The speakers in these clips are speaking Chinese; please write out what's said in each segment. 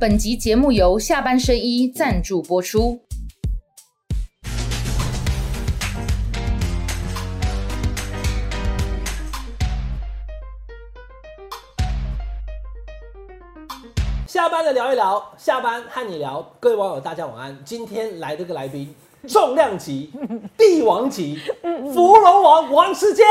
本集节目由下半身衣赞助播出。下班的聊一聊，下班和你聊。各位网友，大家晚安。今天来这个来宾，重量级、帝王级、芙蓉王王世坚。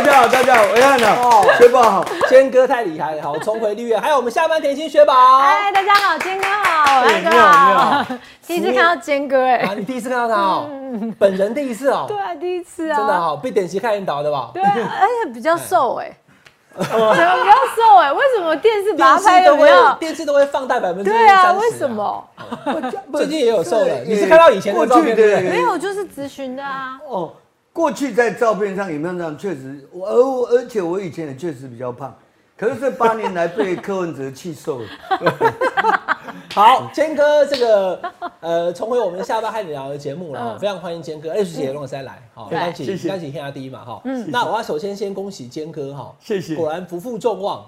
大家好，大家好，我安好，雪宝好，坚哥太厉害了，好，重回绿叶。还有我们下班甜心雪宝。嗨，大家好，坚哥好，大哥好，第一次看到坚哥哎啊，，你第一次看到他哦，本人第一次哦，对啊，第一次啊，真的好，被典籍看引导的吧？对啊，而且比较瘦哎，怎么比较瘦哎？为什么电视把拍的都会比较？电视都会放大百分之对啊，为什？么？最近也有瘦了，你是看到以前的照片对不对没有，就是咨询的啊。哦，过去在照片上有没有这样？确实，我而我而且我以前也确实比较胖，可是这八年来被柯文哲气瘦了。好，坚哥这个呃，重回我们下班和你聊的节目了哈，非常欢迎坚哥，H 姐龙山来，好，对刚起谢谢。天下第一嘛哈，嗯，那我要首先先恭喜坚哥哈，谢谢。果然不负众望，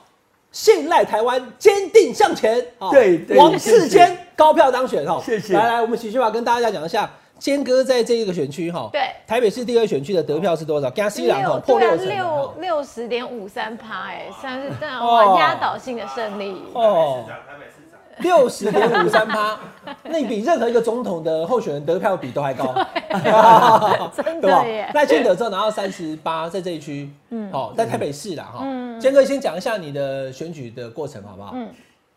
信赖台湾，坚定向前，哈。对对王世谢坚高票当选哈，谢谢。来来，我们喜剧法跟大家讲一下。坚哥在这一个选区哈，对。台北市第二选区的得票是多少？加西兰哈破六六六十点五三趴哎，算是但哦。哇压倒性的胜利。哦，六十点五三趴，那你比任何一个总统的候选人得票比都还高，真的耶。赖清德之后拿到三十八，在这一区，嗯，好，在台北市啦，哈，嗯。坚哥先讲一下你的选举的过程好不好？嗯，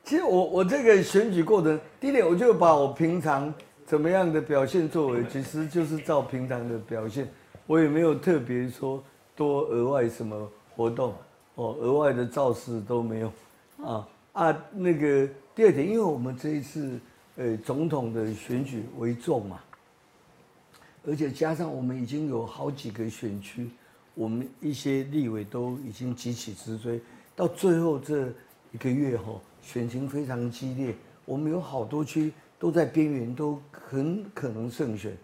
其实我我这个选举过程，第一点我就把我平常怎么样的表现作为，其实就是照平常的表现，我也没有特别说多额外什么活动哦，额外的造势都没有啊啊。那个第二点，因为我们这一次呃总统的选举为重嘛，而且加上我们已经有好几个选区，我们一些立委都已经急起直追，到最后这一个月哈，选情非常激烈，我们有好多区都在边缘，都很可能胜选，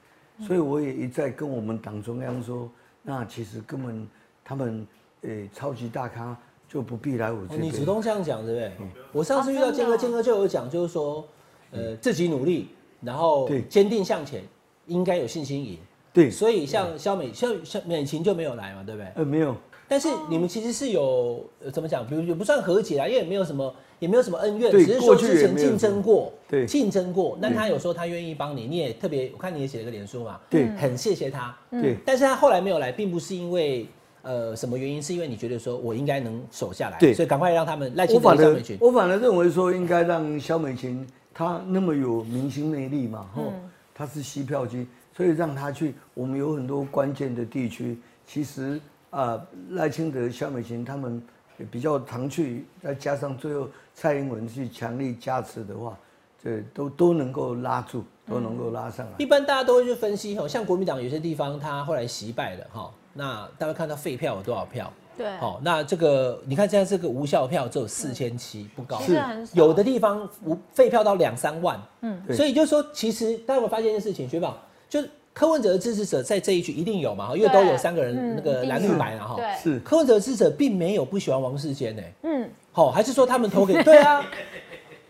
所以我也一再跟我们党中央说，那其实根本他们诶、超级大咖就不必来我这边。哦你主动这样讲，对不对？我上次遇到啊真的哦坚哥，建哥就有讲，就是说，呃，自己努力，然后对坚定向前，应该有信心赢。对，所以像肖美、肖肖美琴就没有来嘛，对不对？呃没有，但是你们其实是有、呃怎么讲，比如也不算和解啊，因为也没有什么也没有什么恩怨，只是说之前竞争过，对竞争过。那他有说他愿意帮你，你也特别，我看你也写了个脸书嘛，对很谢谢他。对但是他后来没有来，并不是因为呃什么原因，是因为你觉得说我应该能守下来，对所以赶快让他们赖清德、反而肖美琴。我反而认为说应该让萧美琴她那么有明星魅力嘛，吼、她是吸票机，所以让她去。我们有很多关键的地区，其实啊赖清德、萧美琴他们也比较常去，再加上最后蔡英文去强力加持的话，这都都能够拉住，都能够拉上来。一般大家都会去分析哈，像国民党有些地方他后来惜败了哈，那大家看到废票有多少票？对，好，那这个你看现在这个无效票只有四千七，不高。其实很少。有的地方无废票到两三万，嗯，对。所以就说其实大家有没有发现一件事情，学宝就是柯文哲的支持者在这一局一定有嘛，哈因为都有三个人嗯那个蓝绿白嘛，哈，对，是。柯文哲的支持者并没有不喜欢王世坚呢，嗯，好，还是说他们投给 对啊，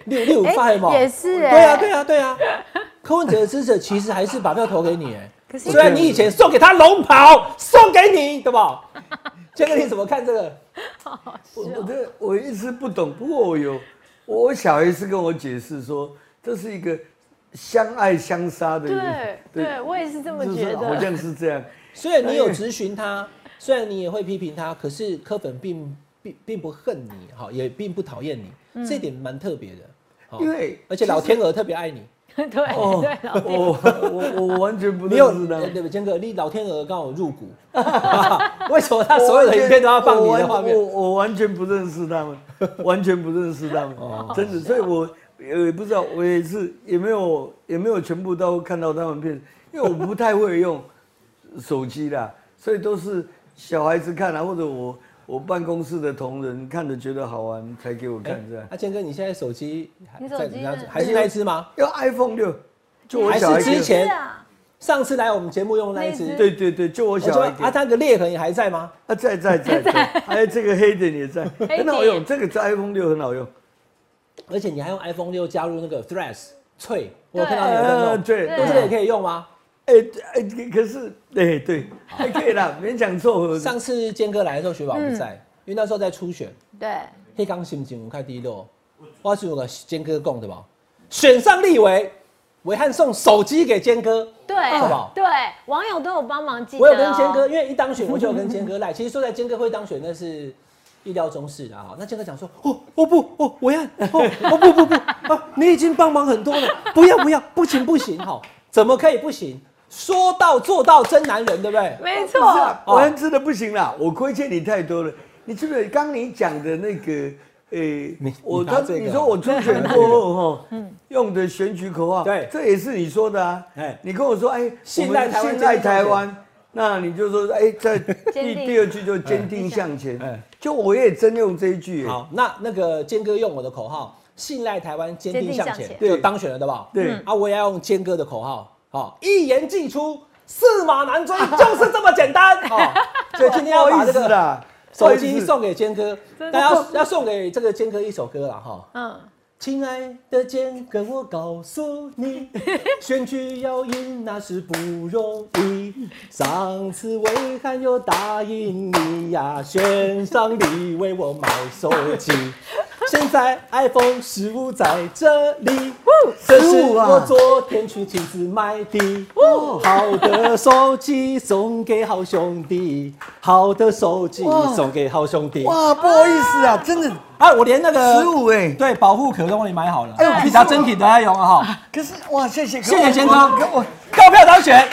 六六哎发嘛，也是哎对啊对啊对啊，柯文哲的支持者其实还是把票投给你哎，虽然你以前送给他龙袍，送给你，对吧？这个你怎么看这个？我我这我一直不懂，不过我有我小 S 跟我解释说，这是一个相爱相杀的对对，我也是这么就是觉得。好像是这样。虽然你有质询他，虽然你也会批评他，可是柯粉并并并不恨你，哈，也并不讨厌你，这点蛮特别的。因为而且老天鹅特别爱你，对对，老天 我我我完全不认识他呃。对不对？坚哥，你老天鹅刚好入股，为什么他所有的影片都要放你的画面我？完我我完全不认识他们，完全不认识他们，哦真的。所以我也不知道，我也是也没有也没有全部都看到他们片，因为我不太会用手机啦，所以都是小孩子看啊，或者我我办公室的同仁看着觉得好玩才给我看这样。啊，坚哥，你现在手机还在还是那一只吗？要 iPhone 六，就我小孩之前上次来我们节目用的那一只。对对对，就我小孩给啊，它的裂痕也还在吗？啊，在在在在，还有 这个黑点也在，很好用。这个在 iPhone 六很好用，而且你还用 iPhone 六加入那个 Threads 脆，我看到你有在呃，用，对，用这个也可以用吗？哎哎，可是哎对，还可以啦，勉强凑合。上次坚哥来的时候，雪宝不在，因为那时候在初选，对，黑刚心情我看第一路，我是有个坚哥供的吧，选上立委，伟汉送手机给坚哥，对是吧，对，网友都有帮忙记、哦。我有跟坚哥，因为一当选我就有跟坚哥赖。其实说在坚哥会当选，那是意料中事的啊。那坚哥讲说，哦哦不哦，伟岸哦哦不不不啊，你已经帮忙很多了，不要不要，不行不行哈，怎么可以不行？说到做到真男人，对不对？没错，啊，我真的不行了，我亏欠你太多了。你记不记得刚你讲的那个，诶、你我他你说我初选过 后哈，用的选举口号，对。这也是你说的啊。哎。你跟我说，哎，信赖台湾信赖台湾，那你就说，哎，在第第二句就坚定向前。哎。就我也真用这一句，哎好，那那个坚哥用我的口号，信赖台湾，坚定向前坚定向，前。就当选了，对吧？对。啊，我也要用坚哥的口号，好，一言既出，驷马难追，就是这么简单。好，所以今天要把这个手机送给坚哥，真的但要要送给这个坚哥一首歌了哈。嗯，亲爱的坚哥，我告诉你，选举要赢那是不容易。上次伟汉又答应你呀，选上你为我买手机。现在 iPhone 十五在这里，这是15啊。我昨天去亲自买的。好的手机送给好兄弟，好的手机送给好兄弟。哇，不好意思啊，真的。啊，我连那个十五哎，对，保护壳都帮你买好了。哎呦哎，比较真品的要用啊哈。可是哇，谢谢，谢谢先生。我我高票当选，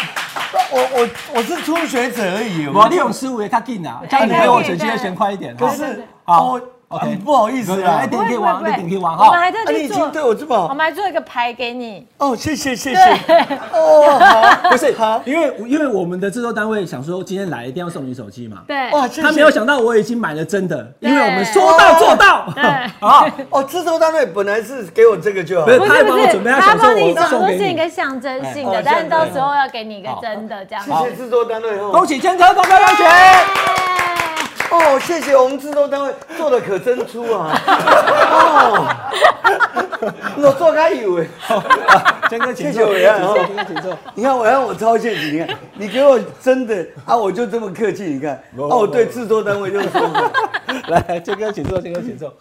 我我我是初学者而已，我利用十五也较紧啊，这样你给我选机会先快一点。可是好。我不好意思啊一。点可以玩，不会一点可以玩哈。我们还特啊，你已经对我这么好我们还做一个牌给你。哦，谢谢谢谢。哦，好，不是好，因为因为我们的制作单位想说今天来一定要送你手机嘛。对，他没有想到我已经买了真的，因为我们说到做到。好，哦，制作单位本来是给我这个就好不。是不他还帮我准备他想说帮你我送给你说是一个象征性的但是到时候要给你一个真的这样。谢谢制作单位哦。恭喜千哥高票当选。哦，谢谢我们制作单位做的可真粗啊！哦，我做开以为，坚哥，请谢谢伟岸哦坚哥请坐。你看我让我超现实，你看你给我真的啊，我就这么客气，你看。啊，我对制作单位就说，来，坚哥请坐，坚哥请坐。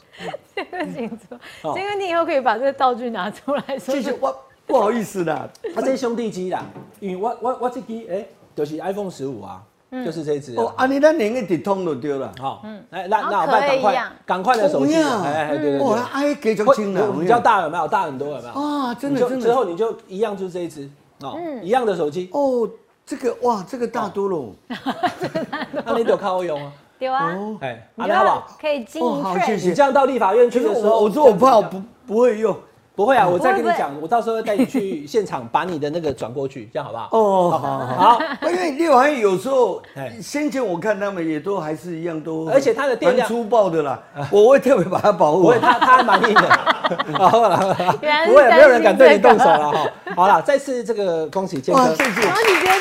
这个请坐，好。这个你以后可以把这个道具拿出来说。谢谢我不好意思啦，他，这兄弟机啦，因为我我我这机哎，就是 iPhone 十五啊，就是这一只啊。哦，安尼咱连个直通就对了。好，来，那好那我们赶快赶快的手机哎哎，对对哇对，，哎，给就会轻了，比较大有没有？大很多有没有？啊，真的你就真的。之后你就一样就是这一只哦，一样的手机，哦，这个哇，这个大多了，那你得靠我用啊，对啊，哦，哎，你就要啊那好不好？可以经营哦好谢谢。你这样到立法院去的时候，我我说我怕我不不会用，不会啊，我再跟你讲，我到时候带你去 现场把你的那个转过去，这样好不好？哦，好好好。因为六韩有时候哎，先前我看他们也都还是一样都，而且它的电量蛮粗暴的啦，我会特别把它保护不会，好。他他还蛮硬的。好了不会，没有人敢对你动手了哈。好了，再次这个恭喜坚哇，哥谢。谢，恭喜健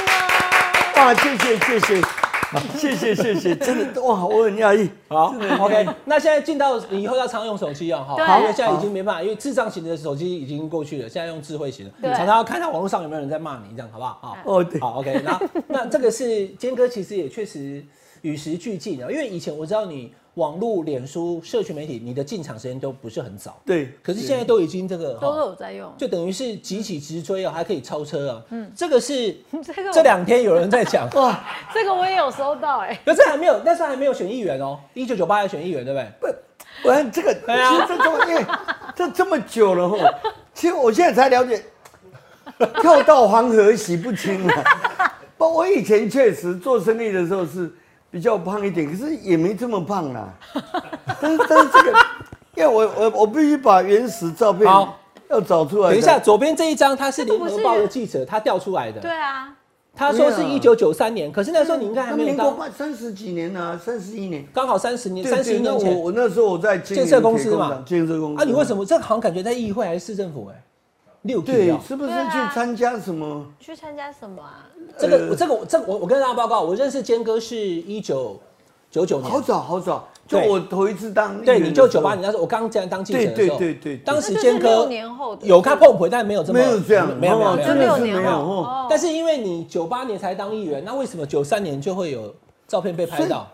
哥。哇，谢谢谢谢，谢谢谢谢，真的哇，我很讶异。好，OK，那现在进到你以后要常用手机哦，对。哈，因为现在已经没办法，因为智障型的手机已经过去了，现在用智慧型的，常常要看看网络上有没有人在骂你，这样好不好？好，哦，对，好，OK，那那这个是坚哥，其实也确实与时俱进啊，因为以前我知道你网络、脸书、社群媒体，你的进场时间都不是很早，对，可是现在都已经这个都有在用，就等于是急起直追啊，还可以超车啊，嗯，这个是 这个这两天有人在讲。哇，这个我也有收到哎，可是还没有，那时候还没有选议员哦，一九九八还选议员，对不对？不，我看这个，其实这这么，因为这这么久了哈，其实我现在才了解，跳到黄河洗不清啊。不，我以前确实做生意的时候是比较胖一点，可是也没这么胖啦。但是但是这个，因为我我我必须把原始照片要找出来。等一下，，左边这一张他是联合报的记者，他调出来的。对啊，他说是一九九三年，可是那时候你应该还没有到，民国八三十几年啊，三十一年。刚好三十年、对三十一年前我我那时候我在建设公司嘛建设公司。啊，你为什么这好像感觉在议会还是市政府？哎，六对啊，，是不是去参加什么？去参加什么啊？这个这个我这个我我跟大家报告，我认识坚哥是一九九九年。好，早好早，就我头一次当对，你就九八年那时候，我刚进来当记者的时候，对对对对当时坚哥六年后的。有看碰回，但没有这么没有这样，哦没有没有没有真的是没有但是因为你九八年才当议员，那为什么九三年就会有照片被拍到？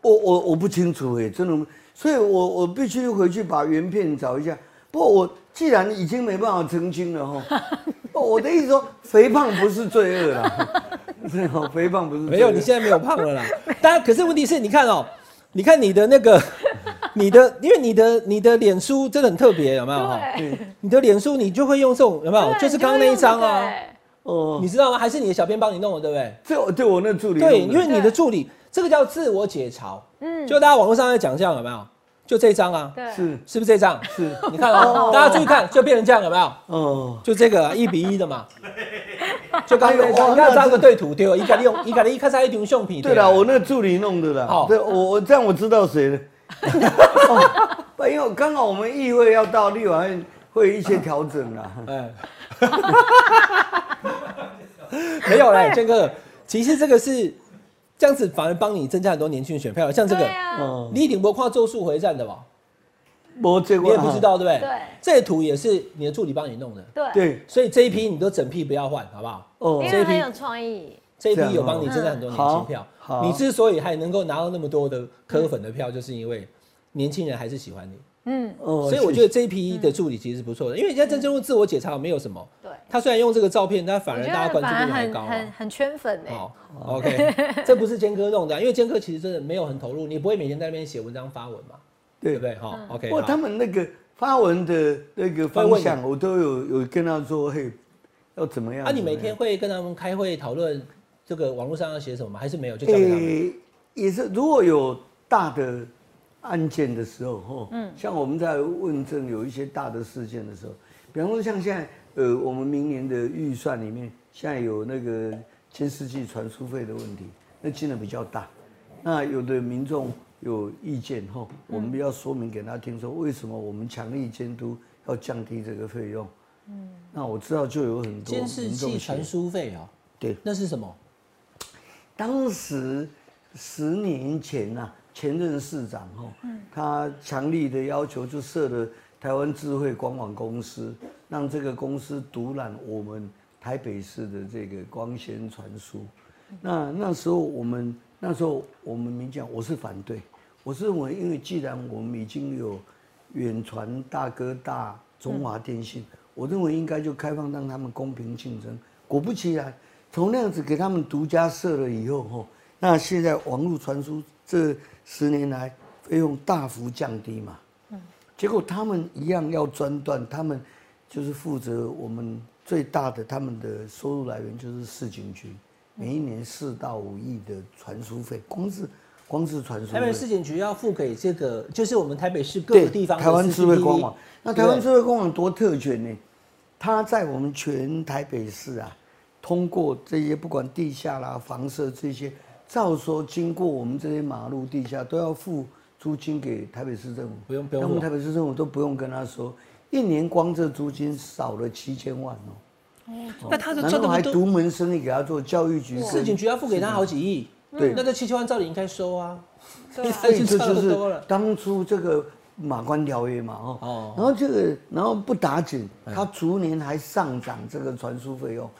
我我我不清楚哎，真的，所以我我必须回去把原片找一下。不过我既然已经没办法澄清了哈，我的意思说，肥胖不是罪恶啦，对哦，肥胖不是罪没有，你现在没有胖了啦。当然，可是问题是，你看哦，你看你的那个，你的，因为你的你的脸书真的很特别，有没有哈？对，你的脸书你就会用这种有没有？就是刚刚那一张啊，哦，你知道吗？还是你的小编帮你弄的，对不对？这对我那助理对，因为你的助理，这个叫自我解嘲。嗯，就大家网络上在讲这样有没有？就这一张啊，对，是是不是这张？是你看哦，大家注意看，就变成这样有没有？哦，就这个啊一比一的嘛。就刚刚那张，那这你看这样个对图对哦，一个利用一个一看上一张相片。对了，我那个助理弄的啦好。对，我我这样我知道谁了。哦不因为刚好我们议会要到立法院会有一些调整啦。哎，没有嘞，建哥，其实这个是这样子，反而帮你增加很多年轻人选票。像这个你一定不跨咒术回战的吧？我这你也不知道对不对？对这个图也是你的助理帮你弄的，对，对所以这一批你都整批不要换，好不好？这一批很有创意，这一批有帮你增加很多年轻票。你之所以还能够拿到那么多的科粉的票，就是因为年轻人还是喜欢你。嗯，哦所以我觉得这一批的助理其实是不错的，因为人家真正用自我解嘲没有什么。对，他虽然用这个照片，但反而大家关注度还高很很圈粉哎，哦，OK，这不是坚哥弄的啊，因为坚哥其实真的没有很投入，你不会每天在那边写文章发文嘛，对对不对？哈，OK，不过他们那个发文的那个方会向，我都有有跟他说，嘿，要怎么样？啊，你每天会跟他们开会讨论这个网络上要写什么吗？还是没有就交给他们？也是如果有大的案件的时候，哈，嗯，像我们在问政有一些大的事件的时候，比方说像现在，呃，我们明年的预算里面，现在有那个监视器传输费的问题，那金额比较大，那有的民众有意见哈，我们要说明给他听，说为什么我们强力监督要降低这个费用，嗯，那我知道就有很多监视器传输费啊，对。那是什么？当时十年前呐、前任市长哈，他强力的要求就设了台湾智慧光网公司，让这个公司独揽我们台北市的这个光纤传输。那那时候我们那时候我们民讲，我是反对，我是认为，因为既然我们已经有远传大哥大、中华电信，我认为应该就开放让他们公平竞争。果不其然，从那样子给他们独家设了以后，吼，那现在网络传输这十年来费用大幅降低嘛，结果他们一样要专断，他们就是负责我们最大的他们的收入来源就是市警局，每一年四到五亿的传输费，光是光是传输。台北市警局要付给这个，就是我们台北市各个地方的台湾智慧光网。那台湾智慧光网多特权呢？它在我们全台北市啊，通过这些不管地下啦、房舍这些，照说经过我们这些马路地下都要付租金给台北市政府，不用不用我们台北市政府都不用跟他说，一年光这租金少了七千万哦。那他的然后还赚那么多，独门生意给他做，教育局市警局要付给他好几亿，对。那这七千万照理应该收啊，所以这差就不多了。是当初这个马关条约嘛，哦，哦。然后这个然后不打紧，他逐年还上涨这个传输费用，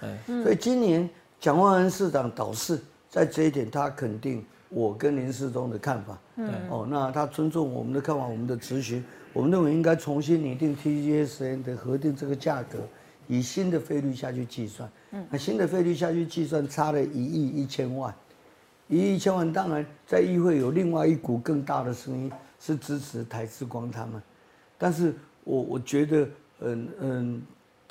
所以今年蒋万安市长导示在这一点他肯定我跟林世忠的看法，嗯。哦，那他尊重我们的看法，我们的咨询，我们认为应该重新拟定 TGSN 的核定这个价格，以新的费率下去计算，那新的费率下去计算差了一亿一千万。一亿一千万，当然在议会有另外一股更大的声音是支持台之光他们，但是我我觉得，嗯嗯，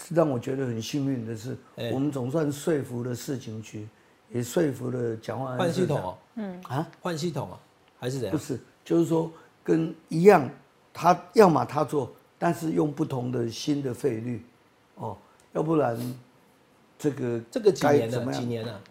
让我觉得很幸运的是，哎。我们总算说服了市警局，也说服了蒋万安换系统哦，啊，换系统啊，还是怎样？不是，就是说跟一样，他要么他做，但是用不同的新的费率，哦，要不然这个这个几该年了？怎么样几年了？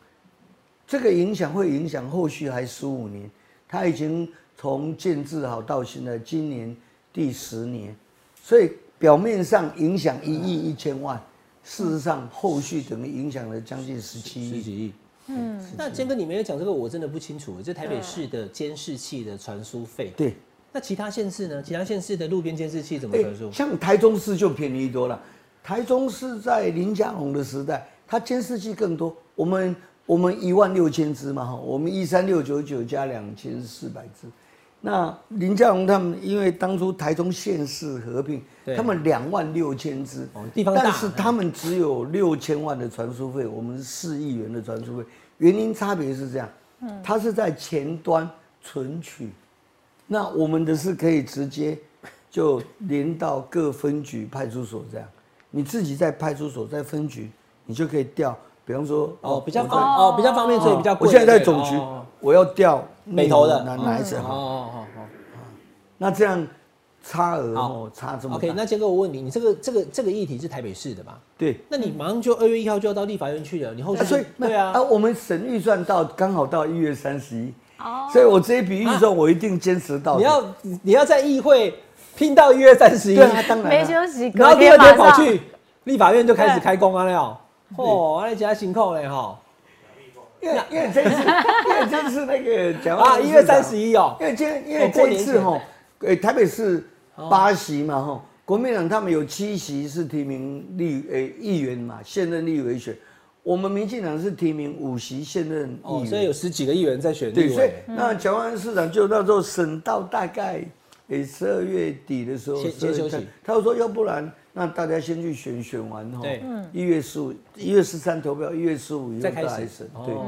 这个影响会影响后续还十五年，他已经从建制好到现在，今年第十年，所以表面上影响一亿一千万，事实上后续等于影响了将近十七亿。十几亿。嗯，那坚哥你没有讲这个，我真的不清楚。这台北市的监视器的传输费，对，那其他县市呢？其他县市的路边监视器怎么哎传输？像台中市就便宜多了。台中市在林佳龙的时代，它监视器更多。我们我们一万六千只嘛哈，我们一三六九九加两千四百只。那林佳龙他们因为当初台中县市合并，他们两万六千只，哦地方大但是他们只有六千万的传输费，我们是四亿元的传输费。原因差别是这样，它是在前端存取，那我们的是可以直接就连到各分局派出所这样，你自己在派出所在分局，你就可以调，比方说哦，比较方哦，比较方便，所以比较贵。我现在在总局哦，我要调北投的哪哪一层哦？哦哦那这样差额哦差这哦么，OK，那杰哥我问你，你这个这个这个议题是台北市的吧？对。那你马上就二月一号就要到立法院去了，你后续就啊所以对啊啊，，我们省预算到刚好到一月三十一，所以我这一笔预算我一定坚持到底。你要你要在议会拼到一月三十一对，啊，当然没啊休息，然后第二天跑去立法院就开始开工啊了。哦，那加辛苦嘞哈。因为因为这次 因为这次那个讲啊，一月三十一，哦。因为今天因哦为这一次哈，呃，台北市八席嘛哈，国民党他们有七席是提名立诶议员嘛，现任立委选，我们民进党是提名五席现任议所以有十几个议员在选对，所以。那蒋万安市长就那时候审到大概诶十二月底的时候，先先休息。他就说要不然那大家先去选，选完哈，对，一月十五、一月十三投票，一月十五以后再开始。再来审，对，哦。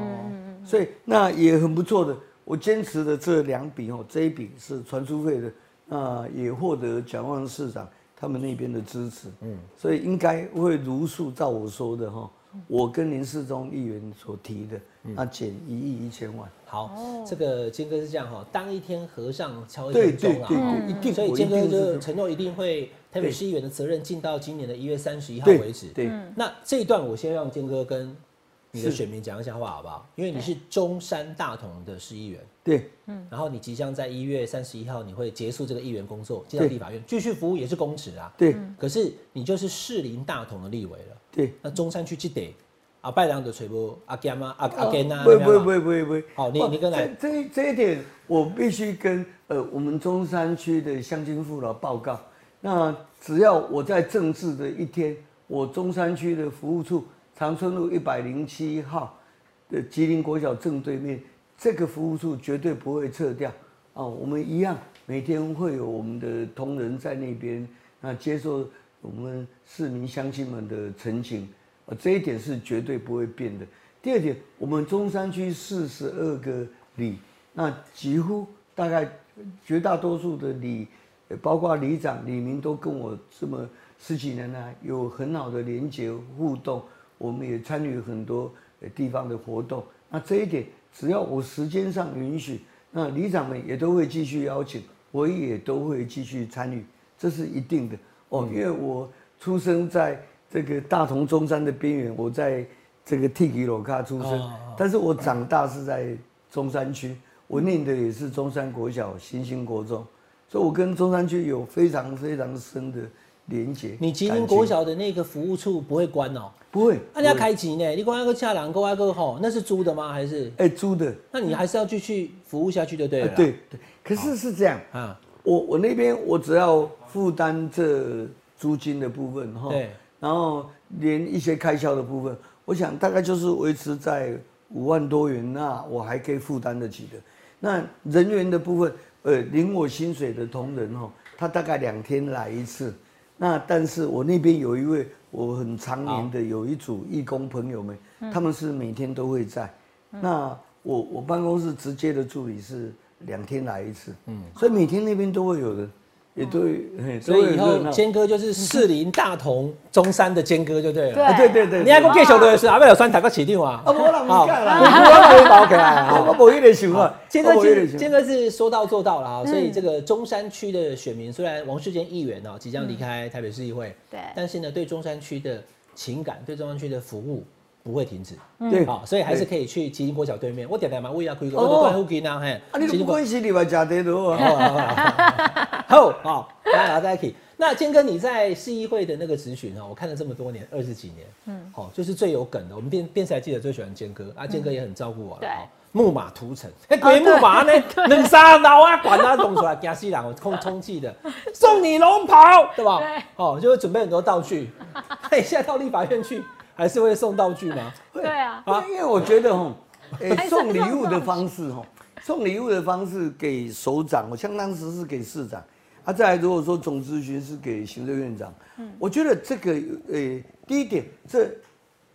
所以那也很不错的。我坚持的这两笔哦，这一笔是传输费的，那也获得蒋万市长他们那边的支持，嗯，所以应该会如数照我说的哈，我跟林世忠议员所提的，那减一亿一千万。好，这个坚哥是这样哈，当一天和尚敲一对天钟啊，对对哈对一定所以坚哥就承诺一定会台北市议员的责任尽到今年的一月三十一号对为止。对，那这一段我先让坚哥跟你的是。选民讲一下话好不好？因为你是中山大同的市议员，对。嗯。然后你即将在一月三十一号你会结束这个议员工作，进到对。立法院继续服务也是公职啊。对。可是你就是士林大同的立委了，对。那中山区这得啊拜郎的吹波阿甘啊阿阿甘啊，不不不不不，好你哦你跟来。这这这一点，我必须跟呃我们中山区的乡亲父老报告。那只要我在政治的一天，我中山区的服务处长春路一百零七号的吉林国小正对面，这个服务处绝对不会撤掉啊。我们一样每天会有我们的同仁在那边，那接受我们市民乡亲们的陈情。呃，这一点是绝对不会变的。第二点，我们中山区四十二个里，那几乎大概绝大多数的里，包括里长、李明都跟我这么十几年来有很好的连结互动，我们也参与很多呃地方的活动。那这一点，只要我时间上允许，那里长们也都会继续邀请，我也都会继续参与，这是一定的哦。因为我出生在这个大同中山的边缘，我在这个 T 吉罗卡出生，哦但是我长大是在中山区，我念的也是中山国小、新兴国中，所以我跟中山区有非常非常深的连结。你吉林国小的那个服务处不会关哦？不会，那、你要开机呢？你光那个恰郎，光那个吼，那是租的吗？还是？哎租的，那你还是要继续服务下去就对了啦。呃对对，可是是这样，啊，我我那边我只要负担这租金的部分哈，对，然后连一些开销的部分，我想大概就是维持在五万多元，那我还可以负担得起的。那人员的部分，呃，领我薪水的同仁哦，他大概两天来一次。那但是我那边有一位我很常年的有一组义工朋友们，他们是每天都会在。那我我办公室直接的助理是两天来一次，嗯，所以每天那边都会有人，也都会，嘿所以以后坚哥就是士林、大同、中山的坚哥就对了。对啊对对对，你还讲继续就是阿妹有选读个起定啊？啊，我人唔敢啦，我我包起来我我啊。无迄个想法，坚哥坚哥是说到做到了啊，所以这个中山区的选民虽然王世坚议员哦即将离开台北市议会，对。但是呢对中山区的情感、对中山区的服务不会停止。对好，所以还是可以去吉林国小对面。我点点嘛，我也要开个，我都关附近啊，嘿。啊，你都不关系，你嘛食得到啊？好，好，大家来在一起。那坚哥，你在市议会的那个咨询啊，我看了这么多年，二十几年，嗯，好，就是最有梗的。我们电电视台记者最喜欢坚哥啊，坚哥也很照顾我了。木马屠城，哎，鬼木马呢？冷沙老啊，管他弄出来，惊死人！我空充气的，送你龙袍，对吧？对哦，就会准备很多道具。那你现在到立法院去，还是会送道具吗？对啊，啊。因为我觉得哈，诶、送礼物的方式哈，送礼物的方式给首长，我相当时是给市长，啊，再来如果说总咨询是给行政院长，嗯。我觉得这个诶、第一点，这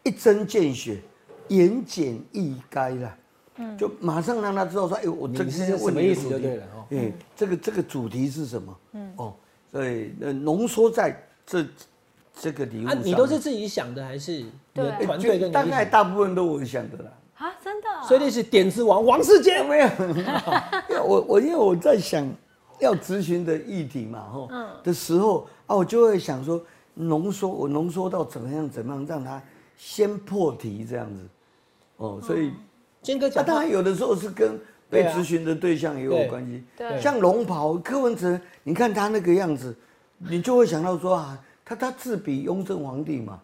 一针见血，言简意赅啦。就马上让他知道说，哎、我这个你是什么意思就对了哦。哎、这个这个主题是什么？嗯，哦，所以呃浓缩在这这个礼物啊，你都是自己想的，还是对。团队跟你大概？大部分都我想的啦。啊，真的哦，所以那是点子王王世坚。没有，因为我我因为我在想要咨询的议题嘛，吼，嗯。的时候啊，我就会想说浓缩，我浓缩到怎么样怎么样让他先破题这样子，哦，所以啊，坚哥讲话。当然有的时候是跟被咨询的对象也有对关系，对。像龙袍柯文哲，你看他那个样子，你就会想到说啊，他他自比雍正皇帝嘛，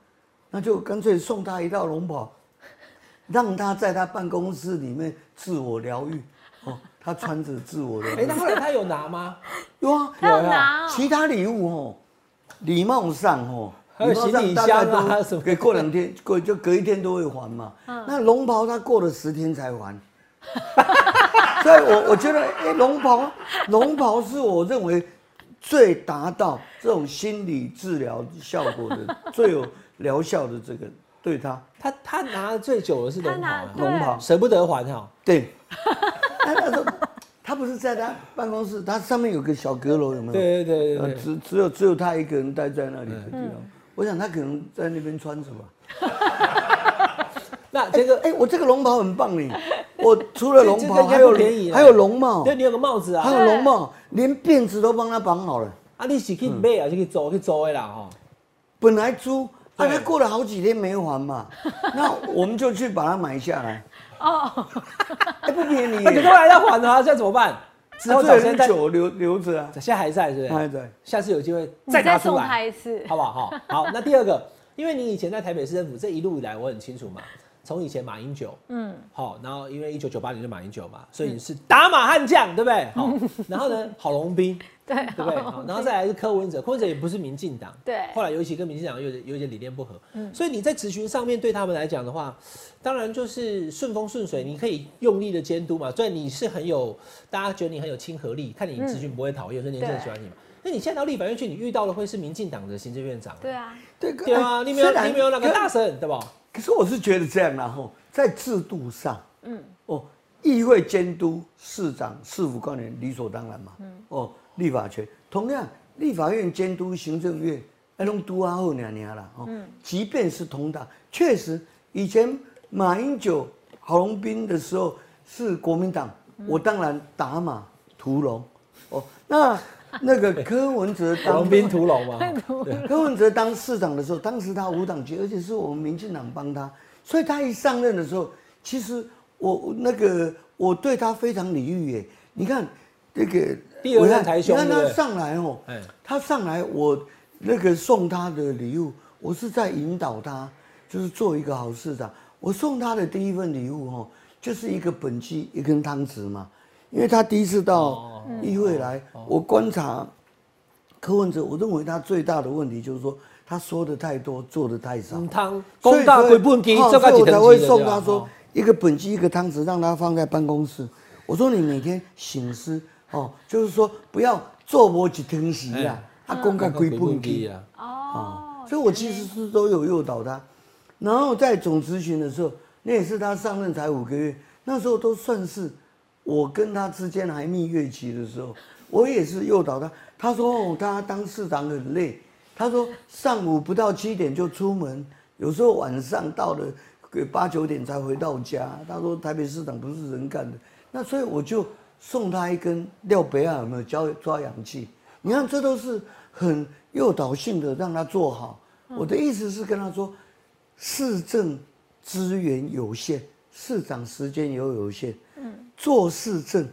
那就干脆送他一道龙袍，让他在他办公室里面自我疗愈，哦，他穿着自我疗哎，愈那，后来他有拿吗？有啊，他有有拿哦，其他礼物哦，礼貌上哦，行李箱啊都什么给过两天，过就隔一天都会还嘛。嗯那龙袍他过了十天才还，所以我我觉得，哎，龙袍，龙袍是我认为最达到这种心理治疗效果的、最有疗效的这个对他，他他拿的最久的是龙袍啊，龙袍舍不得还哈。对。他 那时候他不是在他办公室，他上面有个小阁楼，有没有？对对对呃，对对，只只有只有他一个人待在那里的地方。我想他可能在那边穿着吧。那坚哥，哎、我这个龙袍很棒呢。我除了 龙袍，还有不便宜啦还有龙帽对，你有个帽子啊还，有龙帽，连辫子都帮他绑好了。啊，你是去买啊，是去租去租的啦哈。本来租，啊，对他过了好几天没还嘛，那我们就去把它买下来。哦，哎、不便宜那可是耶，后来要还的话，现在怎么办？之后这找现在，很久留留着啊，现在还在是不是？还在。下次有机会再拿出再送他来，一次，好不好？哈，好。那第二个，因为你以前在台北市政府这一路以来，我很清楚嘛。从以前马英九，嗯，好，然后因为一九九八年就马英九嘛，所以你是打马悍将，对不对？好，然后呢，郝龙斌，对，对不对？好，然后再来是柯文哲，柯文哲也不是民进党，对后来尤其跟民进党有有一点理念不合，嗯所以你在咨询上面对他们来讲的话，当然就是顺风顺水，你可以用力的监督嘛。所以你是很有，大家觉得你很有亲和力，看你咨询不会讨厌，所以年轻人喜欢你嘛。那你现在到立法院去，你遇到的会是民进党的行政院长，对啊，对对啊，你没有你没有那个大神，对吧？可是我是觉得这样啦，吼，在制度上，嗯，哦，议会监督市长、市府官员理所当然嘛，嗯，哦，立法权。同样，立法院监督行政院，哎，弄督啊后娘娘啦，哦，即便是同党，确实以前马英九、郝龙斌的时候是国民党，我当然打马屠龙，哦，那 那个柯文哲当龙兵屠龙嘛，柯文哲当市长的时候，当时他无党籍，而且是我们民进党帮他，所以他一上任的时候，其实我我那个我对他非常礼遇耶。你看这个第二台兄你看他上来哦哎，他上来我那个送他的礼物，我是在引导他，就是做一个好市长。我送他的第一份礼物哦，就是一个本鸡一根汤匙嘛，因为他第一次到哦议会来，我观察柯文哲，我认为他最大的问题就是说，他说的太多，做的太少。嗯汤公大归本机，哦这个所以我才会送他哦说一个本机一个汤匙，让他放在办公室。我说你每天醒思哦，就是说不要做我几天席啊，他公开归本机啊。啊，哦，所以我其实是都有诱导他。然后在总咨询的时候，那也是他上任才五个月，那时候都算是我跟他之间还蜜月期的时候，我也是诱导他。他说，他当市长很累，他说上午不到七点就出门，有时候晚上到了八九点才回到家。他说台北市长不是人干的，那所以我就送他一根廖北亚有没有教抓氧气？你看这都是很诱导性的让他做好。我的意思是跟他说，市政资源有限，市长时间又有限，嗯，做事正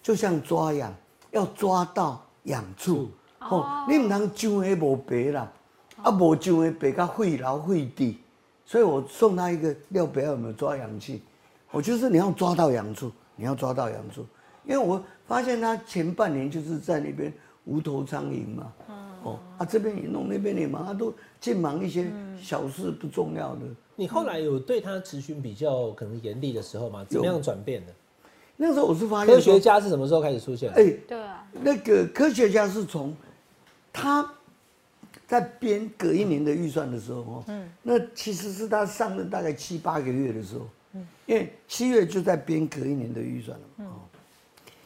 就像抓痒，要抓到痒处，吼、你唔通上的无白啦，啊无上的白甲费劳费地，所以我送他一个廖北有没有抓氧气？我就是你要抓到痒处，你要抓到痒处，因为我发现他前半年就是在那边无头苍蝇嘛，哦啊这边也弄那边也忙，他都尽忙一些小事不重要的。你后来有对他咨询比较可能严厉的时候吗？怎么样转变的？那时候我是发现科说学家是什么时候开始出现？哎、对啊，那个科学家是从他在编隔一年的预算的时候，哦，那其实是他上任大概七八个月的时候，因为七月就在编隔一年的预算了嘛，哦，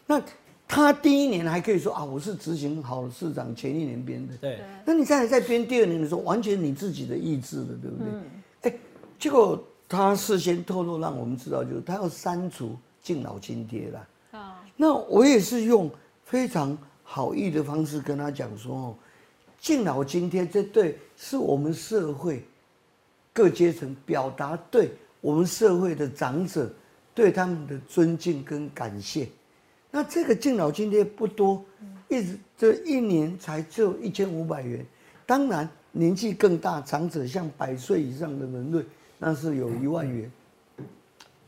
那他第一年还可以说啊，我是执行好市长前一年编的，对，那你再来再编第二年的时候，完全你自己的意志了，对不对？哎、结果他事先透露让我们知道，就是他要删除敬老津贴啦。啊，那我也是用非常好意的方式跟他讲说，哦，敬老津贴这对是我们社会各阶层表达对我们社会的长者对他们的尊敬跟感谢。那这个敬老津贴不多，一直这一年才只有一千五百元。当然，年纪更大长者，像百岁以上的人类，那是有一万元；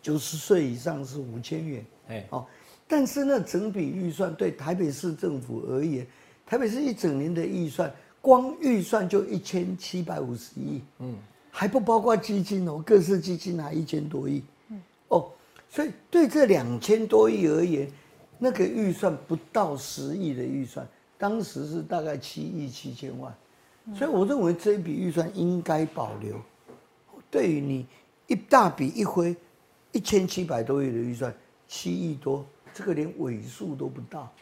九十岁以上是五千元。哎，哦，但是呢，整笔预算对台北市政府而言，台北市一整年的预算，光预算就一千七百五十亿，嗯，还不包括基金哦，各式基金还一千多亿，嗯，哦，所以对这两千多亿而言，那个预算不到十亿的预算，当时是大概七亿七千万，所以我认为这一笔预算应该保留。对于你一大笔一挥，一千七百多亿的预算，七亿多，这个连尾数都不到。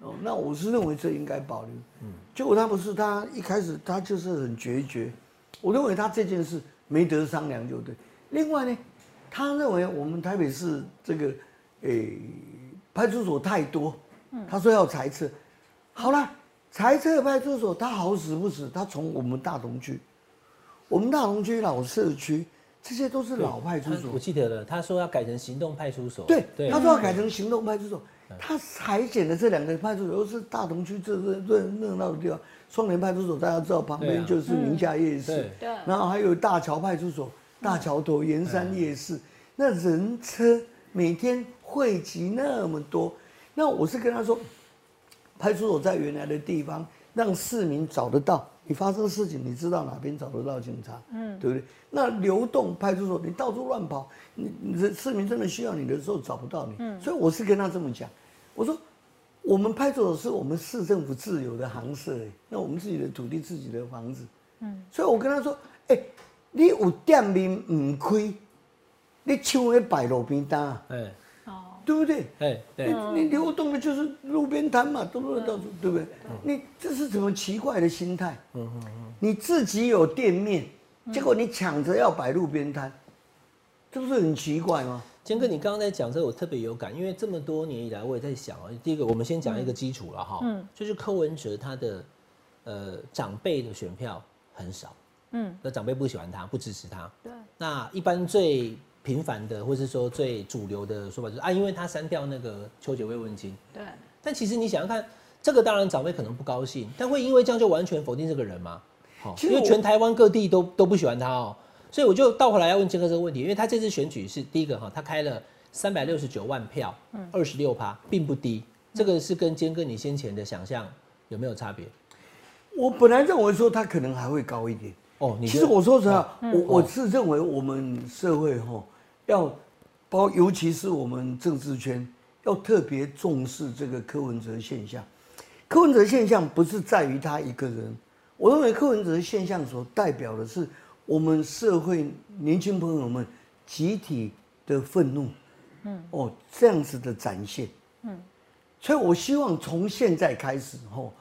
哦，那我是认为这应该保留。嗯，结果他不是，他一开始他就是很决绝。我认为他这件事没得商量就对。另外呢，他认为我们台北市这个，诶、派出所太多，他说要裁撤。好了，裁撤派出所，他好死不死，他从我们大同区，我们大同区老社区，这些都是老派出所我。记得了，他说要改成行动派出所。对，对，他说要改成行动派出所，他裁剪的这两个派出所，都是大同区这热热热闹的地方。双联派出所大家知道，旁边就是宁夏夜市对，对然后还有大桥派出所、大桥头盐山夜市，那人车每天汇集那么多，那我是跟他说，派出所在原来的地方，让市民找得到。你发生事情，你知道哪边找得到警察，嗯，对不对？那流动派出所，你到处乱跑，你你市民真的需要你的时候找不到你，嗯，所以我是跟他这么讲，我说我们派出所是我们市政府自有的行社，哎，那我们自己的土地、自己的房子，嗯，所以我跟他说，哎、你有店面唔开，你抢会摆路边摊啊，哎对不对？哎对，你你流动的就是路边摊嘛，都落到处，对不对？你这是什么奇怪的心态嗯嗯？你自己有店面，结果你抢着要摆路边摊，这不是很奇怪吗？坚哥，你刚刚在讲这个，我特别有感，因为这么多年以来，我也在想啊。第一个，我们先讲一个基础了哈，嗯，就是柯文哲他的呃长辈的选票很少，嗯，那长辈不喜欢他，不支持他。对，那一般最频繁的，或是说最主流的说法就是啊，因为他删掉那个邱姐慰问金。对，但其实你想想看，这个当然长辈可能不高兴，但会因为这样就完全否定这个人吗？好、因为全台湾各地都都不喜欢他哦，所以我就倒回来要问坚哥这个问题，因为他这次选举是第一个哈，他开了三百六十九万票，二十六趴，并不低，这个是跟坚哥你先前的想象有没有差别？我本来认为说他可能还会高一点。哦，你其实我说实话，我我是认为我们社会哈，要包，尤其是我们政治圈，要特别重视这个柯文哲现象。柯文哲现象不是在于他一个人，我认为柯文哲现象所代表的是我们社会年轻朋友们集体的愤怒，嗯，哦，这样子的展现，嗯，所以我希望从现在开始吼，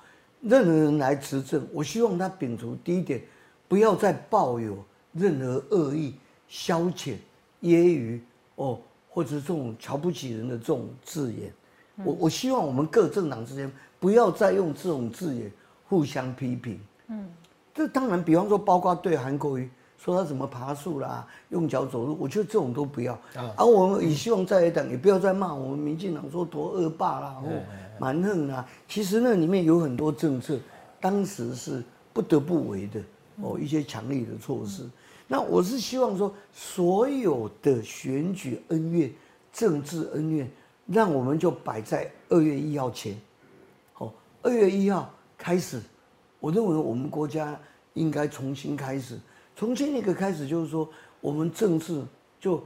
任何人来执政，我希望他摒除第一点，不要再抱有任何恶意、消遣、揶揄哦，或者这种瞧不起人的这种字眼。我我希望我们各政党之间不要再用这种字眼互相批评。嗯，这当然，比方说，包括对韩国瑜说他怎么爬树啦，用脚走路，我觉得这种都不要。啊而我们也希望在野党也不要再骂我们民进党说多恶霸啦，或蛮横啦。其实那里面有很多政策当时是不得不为的哦，一些强力的措施。那我是希望说，所有的选举恩怨、政治恩怨，让我们就摆在二月一号前。好，二月一号开始，我认为我们国家应该重新开始，重新一个开始就是说，我们政治就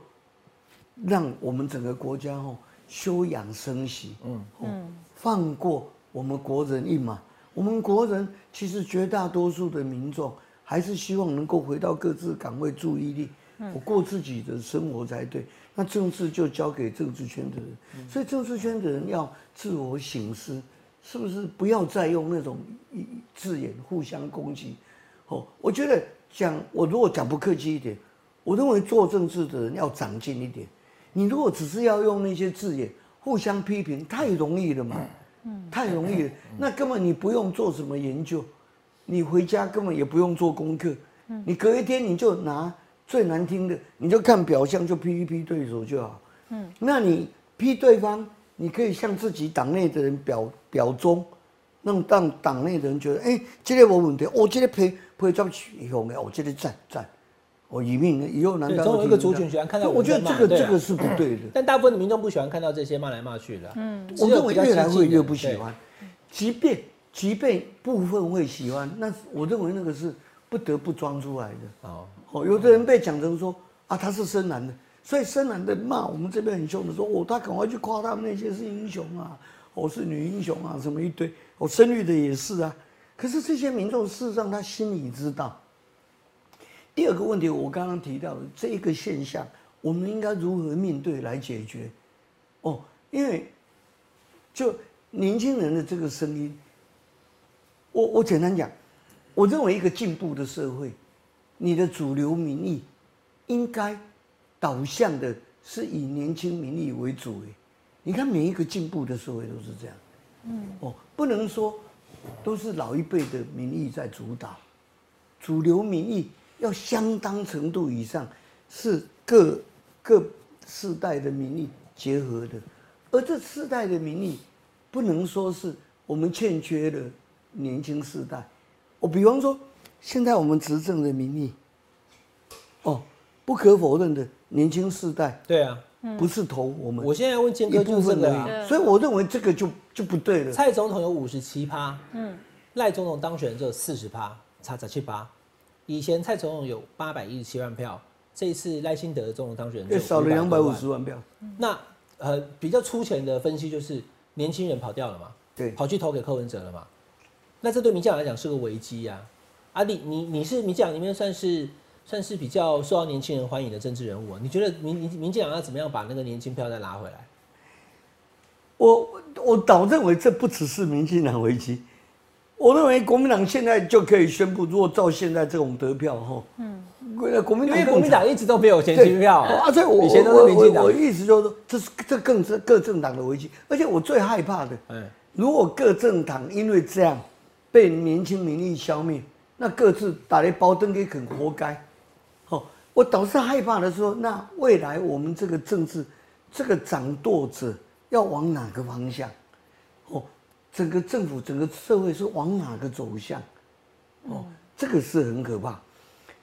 让我们整个国家哦休养生息，嗯嗯，放过我们国人一马。我们国人其实绝大多数的民众。还是希望能够回到各自岗位，注意力，我过自己的生活才对。那政治就交给政治圈的人，所以政治圈的人要自我省思，是不是不要再用那种字眼互相攻击？哦，我觉得讲我如果讲不客气一点，我认为做政治的人要长进一点。你如果只是要用那些字眼互相批评，太容易了嘛，太容易了，那根本你不用做什么研究。你回家根本也不用做功课，你隔一天你就拿最难听的，你就看表象就批一批对手就好。嗯，那你批对方，你可以向自己党内的人表表忠，让让党内的人觉得，哎，这个我问题，我这个批批上去以后呢，我这个赞赞，我以命以后难道总有一个族群喜欢看到我觉得这个这个是不对的。但大部分的民众不喜欢看到这些骂来骂去的。嗯，我认为越来会越不喜欢，即便。即便部分会喜欢，那我认为那个是不得不装出来的。哦，哦，有的人被讲成说啊，他是深蓝的，所以深蓝的骂我们这边很凶的说，哦，他赶快去夸他们那些是英雄啊，哦，是女英雄啊，什么一堆，哦，深绿的也是啊。可是这些民众事实上他心里知道。第二个问题，我刚刚提到的这一个现象，我们应该如何面对来解决？哦，因为就年轻人的这个声音。我我简单讲，我认为一个进步的社会，你的主流民意应该导向的是以年轻民意为主。诶，你看每一个进步的社会都是这样。嗯，哦，不能说都是老一辈的民意在主导，主流民意要相当程度以上是各各世代的民意结合的，而这世代的民意不能说是我们欠缺的。年轻世代，我比方说，现在我们执政的民意，哦，不可否认的，年轻世代，对啊，不是投我们。我现在问建哥就是这个，所以我认为这个就就不对了。蔡总统有五十七趴，嗯，赖总统当选只有四十趴，差十七趴。以前蔡总统有八百一十七万票，这一次赖清德总统当选就少了两百五十万票。那呃，比较粗浅的分析就是，年轻人跑掉了嘛，对，跑去投给柯文哲了嘛。那这对民进党来讲是个危机呀！啊，你你你是民进党里面算是算是比较受到年轻人欢迎的政治人物，你觉得民民民进党要怎么样把那个年轻票再拿回来？我我倒认为这不只是民进党危机，我认为国民党现在就可以宣布，如果照现在这种得票哈，嗯，国民党因为国民党一直都没有年轻票。啊，所以我我我我意思就是说，这是这更是各政党的危机，而且我最害怕的，嗯，如果各政党因为这样。被年轻民意消灭，那各自打一包灯给肯活该。哦，我倒是害怕的说，那未来我们这个政治，这个掌舵者要往哪个方向？哦，整个政府、整个社会是往哪个走向？哦，这个是很可怕。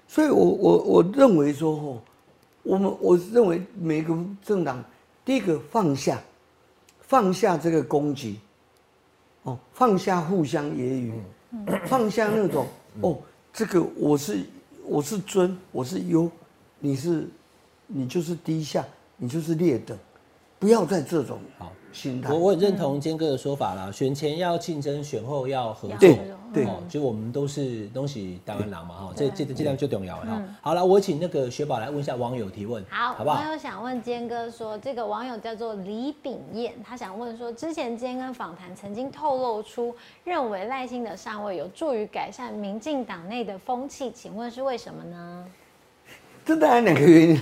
所以我我我认为说，哦，我们我认为每个政党，第一个放下，放下这个攻击。哦，放下互相揶揄，放下那种哦，这个我是我是尊，我是优，你是你就是低下，你就是劣等，不要在这种好。心态。我我很认同坚哥的说法啦，选前要竞争，选后要合作。对，就我们都是东西当然郎嘛，哈，这这这量就重要了哈。好了，我请那个雪宝来问一下网友提问，好，好不好？网友想问坚哥说，这个网友叫做李炳燕，他想问说，之前坚哥访谈曾经透露出，认为赖清德上位有助于改善民进党内的风气，请问是为什么呢？这当然两个原因，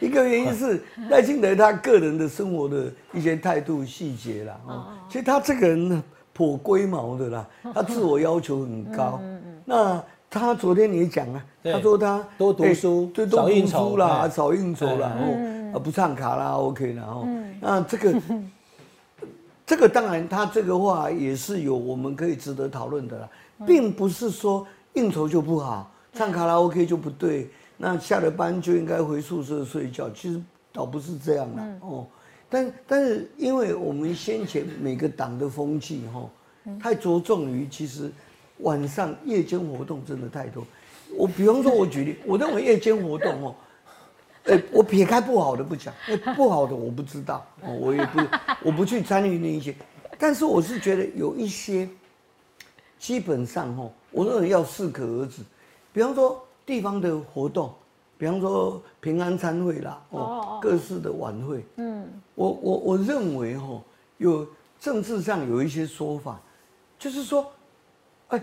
一个原因是 赖清德他个人的生活的一些态度细节啦，哦，其实他这个人呢。颇龟毛的啦，他自我要求很高。那他昨天也讲啊，他说他多读书，就多读书啦，少应酬啦，然后不唱卡拉 OK 啦，哦那这个 这个当然他这个话也是有我们可以值得讨论的啦。并不是说应酬就不好，唱卡拉 OK 就不对，那下了班就应该回宿舍睡觉。其实倒不是这样的、哦。但但是因为我们先前每个党的风气哈、太着重于其实晚上夜间活动真的太多。我比方说，我举例，我认为夜间活动哦，哎，我撇开不好的不讲，因为不好的我不知道，哦，我也不，我不去参与那一些，但是我是觉得有一些，基本上哦，我认为要适可而止。比方说地方的活动，比方说平安餐会啦，哦，各式的晚会，嗯，我我我认为哦，有政治上有一些说法，就是说，哎，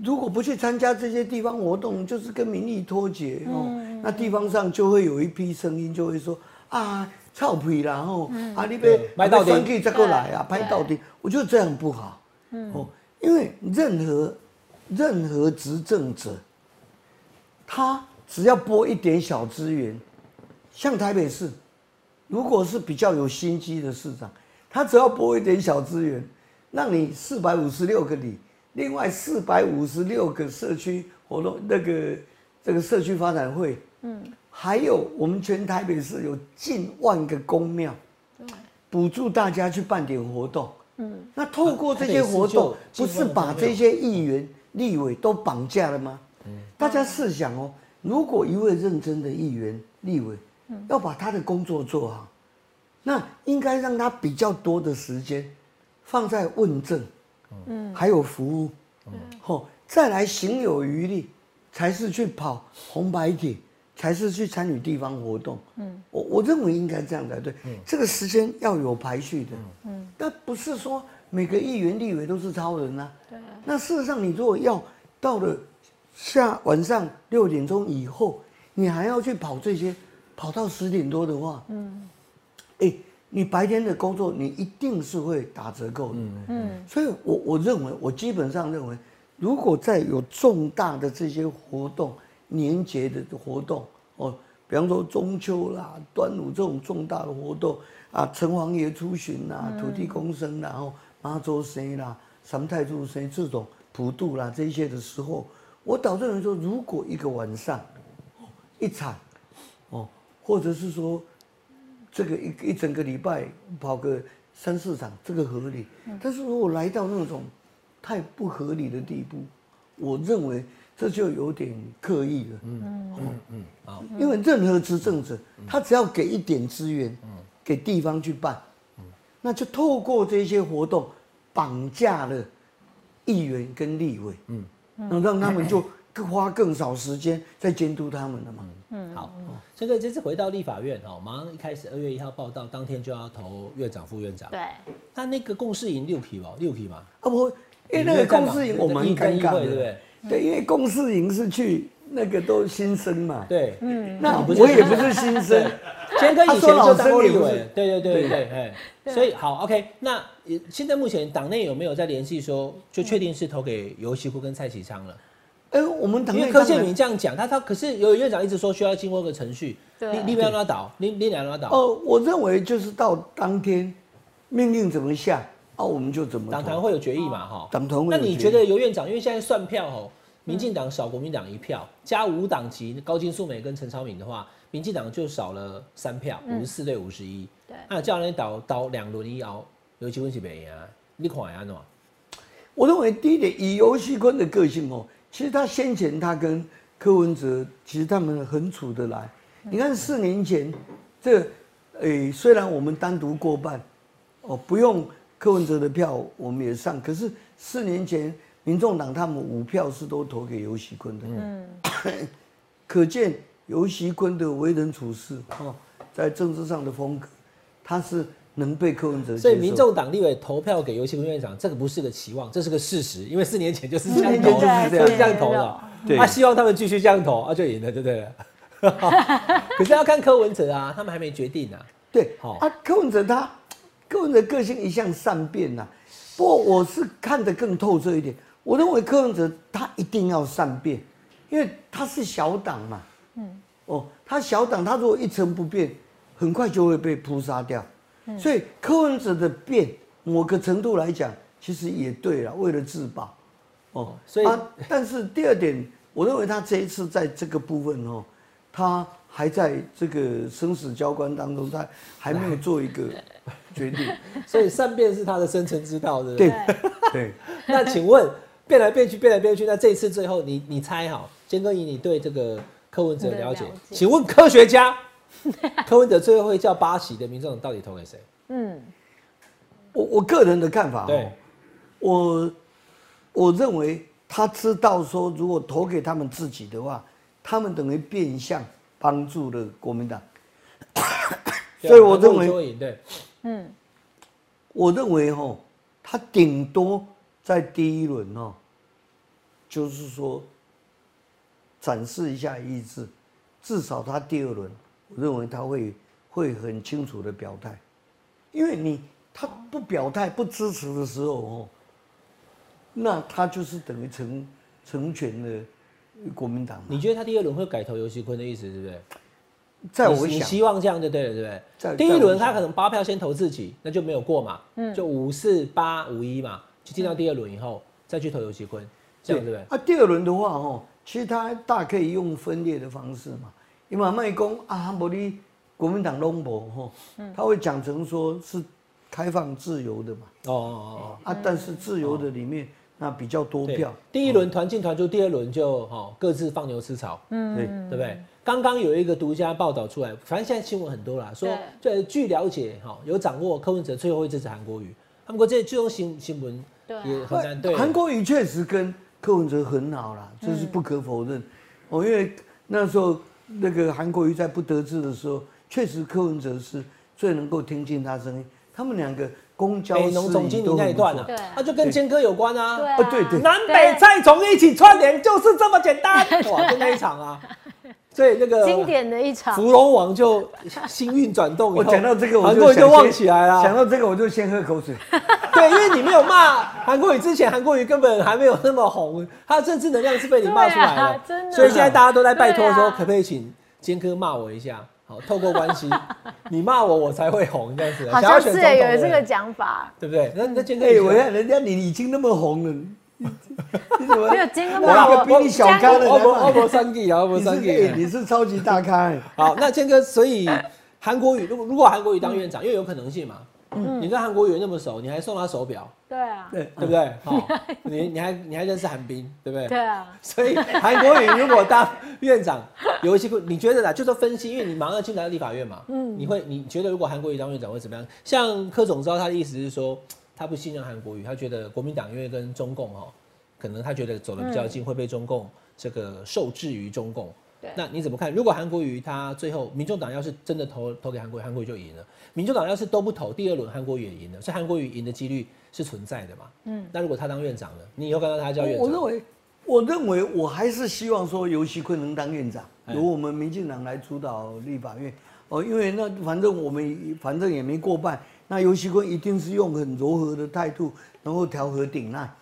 如果不去参加这些地方活动，就是跟民意脱节哦。那地方上就会有一批声音，就会说啊，臭屁啦吼，啊你别拍到底。选举再过来啊，拍到底。我觉得这样不好，哦，因为任何任何执政者，他只要拨一点小资源，像台北市，如果是比较有心机的市长，他只要拨一点小资源，让你四百五十六个里，另外四百五十六个社区活动那个这个社区发展会，嗯，还有我们全台北市有近万个公庙，补助大家去办点活动，嗯，那透过这些活动，不是把这些议员、立委都绑架了吗？大家试想哦，如果一位认真的议员、立委，要把他的工作做好，那应该让他比较多的时间放在问政，嗯，还有服务，哦，再来行有余力，才是去跑红白帖，才是去参与地方活动。嗯，我我认为应该这样才对。这个时间要有排序的。嗯，但不是说每个议员、立委都是超人啊。对。那事实上，你如果要到了下晚上六点钟以后，你还要去跑这些，跑到十点多的话，嗯，哎，你白天的工作你一定是会打折扣的。嗯。所以我我认为，我基本上认为，如果在有重大的这些活动、年节的活动哦，比方说中秋啦、端午这种重大的活动啊，城隍爷出巡啦、土地公生啦、然后妈祖生啦、三太子生这种普渡啦这些的时候，我导致人说，如果一个晚上哦一场哦，或者是说这个一一整个礼拜跑个三四场，这个合理。但是如果来到那种太不合理的地步，我认为这就有点刻意了。嗯嗯。嗯，好，因为任何执政者，他只要给一点资源，给地方去办，那就透过这些活动绑架了议员跟立委，嗯，那让他们就 更花更少时间在监督他们了嘛。嗯好，这个这次回到立法院哦，马上一开始二月一号报道，当天就要投院长、副院长。对，那那个共识营六匹吧，六匹嘛。啊不，因为那个公司营我蛮议尴尬会对不对？对，因为公司营是去那个都新生嘛，对，嗯。那你不是我也不是新生，先跟以前他说老就当过生立委，对对对。对，哎，所以好，OK，那也现在目前党内有没有在联系说，就确定是投给游锡库跟蔡启昌了？哎，我们党因为柯建明这样讲，他他可是有院长一直说需要经过一个程序，你你不要拉倒，你你两拉倒，哦，我认为就是到当天命令怎么下啊，我们就怎么投。党团会有决议嘛，哈。党团会那你觉得游院长，因为现在算票哦，民进党少国民党一票，加五党籍高金素梅跟陈超敏的话，民进党就少了三票，五十四对五十一。对那叫人倒倒两轮以后，尤其问是北啊，你看安怎？我认为第一点，以游锡坤的个性哦，其实他先前他跟柯文哲，其实他们很处得来。你看四年前，这，诶、虽然我们单独过半，哦，不用柯文哲的票我们也上，可是四年前民众党他们五票是都投给游锡坤的，嗯，可见游锡坤的为人处事哦，在政治上的风格，他是能被柯文哲。所以民众党立委投票给游锡坤院长，这个不是个期望，这是个事实，因为四年前就是这样四年前投的，就是这样投的。对他希望他们继续这样投，啊，就赢了，对不对？可是要看柯文哲啊，他们还没决定啊。对，好啊，柯文哲他，柯文哲个性一向善变呐、不过我是看得更透彻一点，我认为柯文哲他一定要善变，因为他是小党嘛，嗯，哦，他小党他如果一成不变，很快就会被扑杀掉，所以柯文哲的变，某个程度来讲，其实也对了，为了自保，哦，所以啊，但是第二点，我认为他这一次在这个部分哦，他还在这个生死交关当中，他还没有做一个决定。所以善变是他的生存之道，对不对对？对，那请问变来变去，变来变去，那这一次最后你你猜哈，坚哥以你对这个柯文哲的了解了解，请问科学家 柯文哲最后会叫巴西的民众到底投给谁？嗯，我我个人的看法、哦，对，我我认为他知道说，如果投给他们自己的话，他们等于变相帮助了国民党。所以我认为对，我认为哈，他顶多在第一轮哦，就是说展示一下意志，至少他第二轮，我认为他会会很清楚的表态，因为你他不表态不支持的时候哦，那他就是等于成成全了国民党。你觉得他第二轮会改投游锡坤的意思，对不对？在我想，希望这样就对了，对不在对？第一轮他可能八票先投自己，那就没有过嘛，就五四八五一嘛，就进到第二轮以后再去投游锡坤，这样对不对？啊，第二轮的话哦，其实他大可以用分裂的方式嘛，因为卖公啊，无你国民党拢无吼，他会讲成说是开放自由的嘛，哦哦哦啊，但是自由的里面那比较多票，，第一轮团进团出，第二轮就哦各自放牛吃草，对，对不对？刚刚有一个独家报道出来，反正现在新闻很多啦，说对，据了解哈，有掌握柯文哲最后一支持韩国瑜，他们国这这种新新闻对啊也很难对。韩国瑜确实跟柯文哲很好啦，这是不可否认。哦，因为那时候那个韩国瑜在不得志的时候，确实柯文哲是最能够听进他声音。他们两个公交北农总经理那一段啊对，那就跟坚哥有关啊。对对对南北菜从一起串联，就是这么简单。哇，就那一场啊，所以那个经典的一场，芙蓉王就星运转动，我讲到这个，我韩国瑜就旺起来了想了。到这个，我就先喝口水。对，因为你没有骂韩国瑜之前，韩国瑜根本还没有那么红，他的政治能量是被你骂出来的。真的所以现在大家都在拜托说，可不可以请坚哥骂我一下？好，透过关系，你骂我，我才会红这样子。好想要选像是有这个讲法，对不对？那那坚哥，我看人家你已经那么红了？没有经过我一个比你小咖的欧博人欧博三 G 啊，欧博三 G 哎。你是超级大咖哎。好，那谦哥，所以韩国瑜如果如果韩国瑜当院长，因为有可能性嘛，嗯你跟韩国瑜那么熟，你还送他手表，对啊，对对不对？好，你你还你还认识韩冰，对不对？对啊，所以韩国瑜如果当院长，有一些你觉得啦，就说分析，因为你马上要进来立法院嘛，嗯，你会你觉得如果韩国瑜当院长会怎么样？像柯总知道他的意思是说，他不信任韩国瑜，他觉得国民党因为跟中共哦，可能他觉得走得比较近，会被中共这个受制于中共。对那你怎么看？如果韩国瑜他最后民众党要是真的投投给韩国瑜，韩国瑜就赢了；民众党要是都不投，第二轮韩国瑜也赢了，所以韩国瑜赢的几率是存在的嘛。嗯，那如果他当院长了，你以后看到他叫院长，我认为，我认为我还是希望说尤熙坤能当院长，哎由我们民进党来主导立法院。哦，因为那反正我们反正也没过半，那尤熙坤一定是用很柔和的态度，然后调和顶难。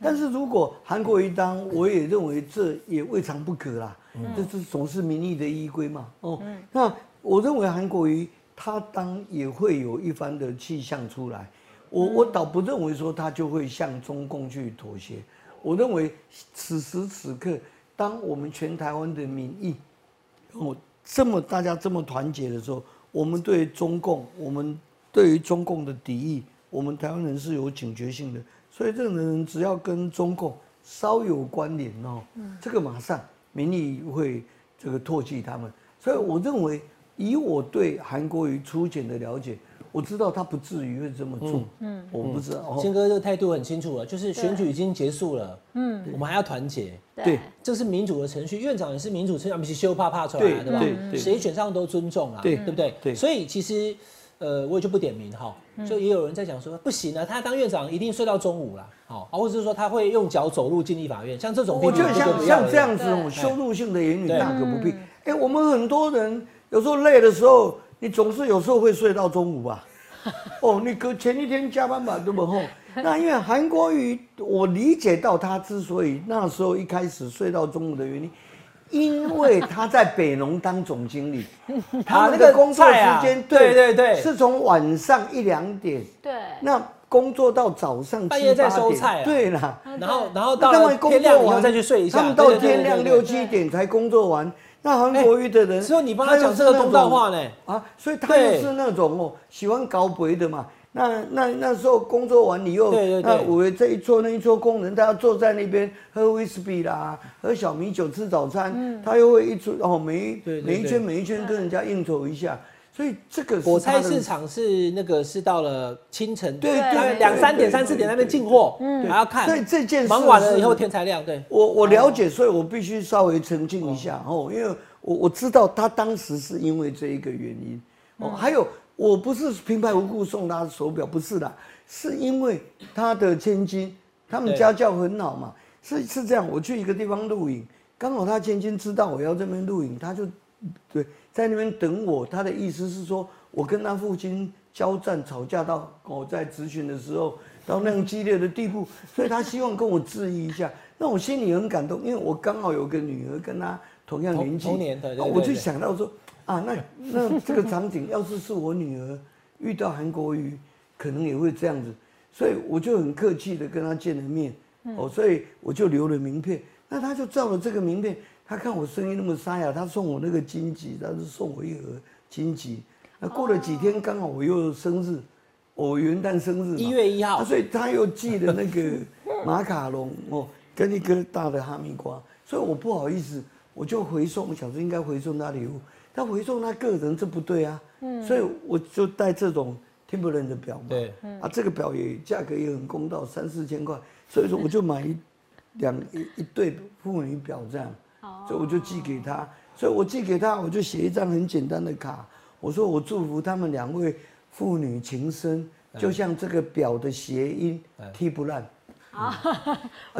但是如果韩国瑜当，我也认为这也未尝不可啦。这是总是民意的依归嘛。哦，那我认为韩国瑜他当也会有一番的气象出来。我我倒不认为说他就会向中共去妥协。我认为此时此刻，当我们全台湾的民意哦这么大家这么团结的时候，我们对中共，我们对于中共的敌意，我们台湾人是有警觉性的。所以这个人只要跟中共稍有关联哦，这个马上民意会这个唾弃他们。所以我认为，以我对韩国瑜初浅的了解，我知道他不至于会这么做。嗯，我不知道。哦坚哥这个态度很清楚了，就是选举已经结束了，嗯，我们还要团结，对这是民主的程序，院长也是民主程序，不是修怕怕出来的，对对吧？对对谁选上都尊重啊，对对不对？对所以其实，呃，我也就不点名哈，就也有人在讲说，不行啊，他当院长一定睡到中午啦，好，啊，或者是说他会用脚走路进立法院，像这种，我觉得像像这，样子对。哦，羞辱性的言语大可不必。哎，我们很多人有时候累的时候，你总是有时候会睡到中午吧？哦，你隔前一天加班吧，对不吼？那因为韩国瑜，我理解到他之所以那时候一开始睡到中午的原因，因为他在北农当总经理，他那个工作时间对对对是从晚上一两点。对，那工作到早上半夜在7-8点收菜啊对啦。然后然后到天亮以作完后再去睡一下，他们到天亮六七点才工作完。那韩国瑜的人，所以你帮他讲这个公道话呢？啊，所以他又是那种哦喜欢搞鬼的嘛。那那那时候工作完你又对对对。那我这一桌那一桌工人，他要坐在那边喝威士忌啦，喝小米酒吃早餐，他又会一桌哦每一每一圈每一圈跟人家应酬一下，所以这个火菜市场是那个是到了清晨，对对两三点三四点那边进货，嗯，还要看，所以这件事忙完了以后天才亮，对，我我了解，所以我必须稍微澄清一下哦，因为我我知道他当时是因为这一个原因哦，还有我不是平白无故送他手表，不是的，是因为他的千金，他们家教很好嘛，是是这样，我去一个地方录影，刚好他千金知道我要这边录影，他就对在那边等我，他的意思是说我跟他父亲交战吵架到我在咨询的时候到那样激烈的地步，所以他希望跟我质疑一下。那我心里很感动，因为我刚好有个女儿跟他同样年纪，同同年对对对。啊我就想到说啊，那那这个场景要是是我女儿遇到韩国瑜，可能也会这样子，所以我就很客气的跟她见了面，哦，所以我就留了名片。那他就照了这个名片，他看我声音那么沙哑，他送我那个金桔，他就送我一盒金桔。那过了几天，刚好我又生日，我元旦生日嘛，一月一号啊所以他又寄了那个 马卡龙哦，跟一个大的哈密瓜，所以我不好意思，我就回送，我想说应该回送他礼物，他回送他个人，这不对啊，所以我就带这种 Timberland 的表嘛，对，啊，这个表也价格也很公道，三四千块，所以说我就买一两一一对妇女表这样，所以我就寄给他，所以我寄给他，我就写一张很简单的卡，我说我祝福他们两位父女情深，就像这个表的谐音踢不烂，啊，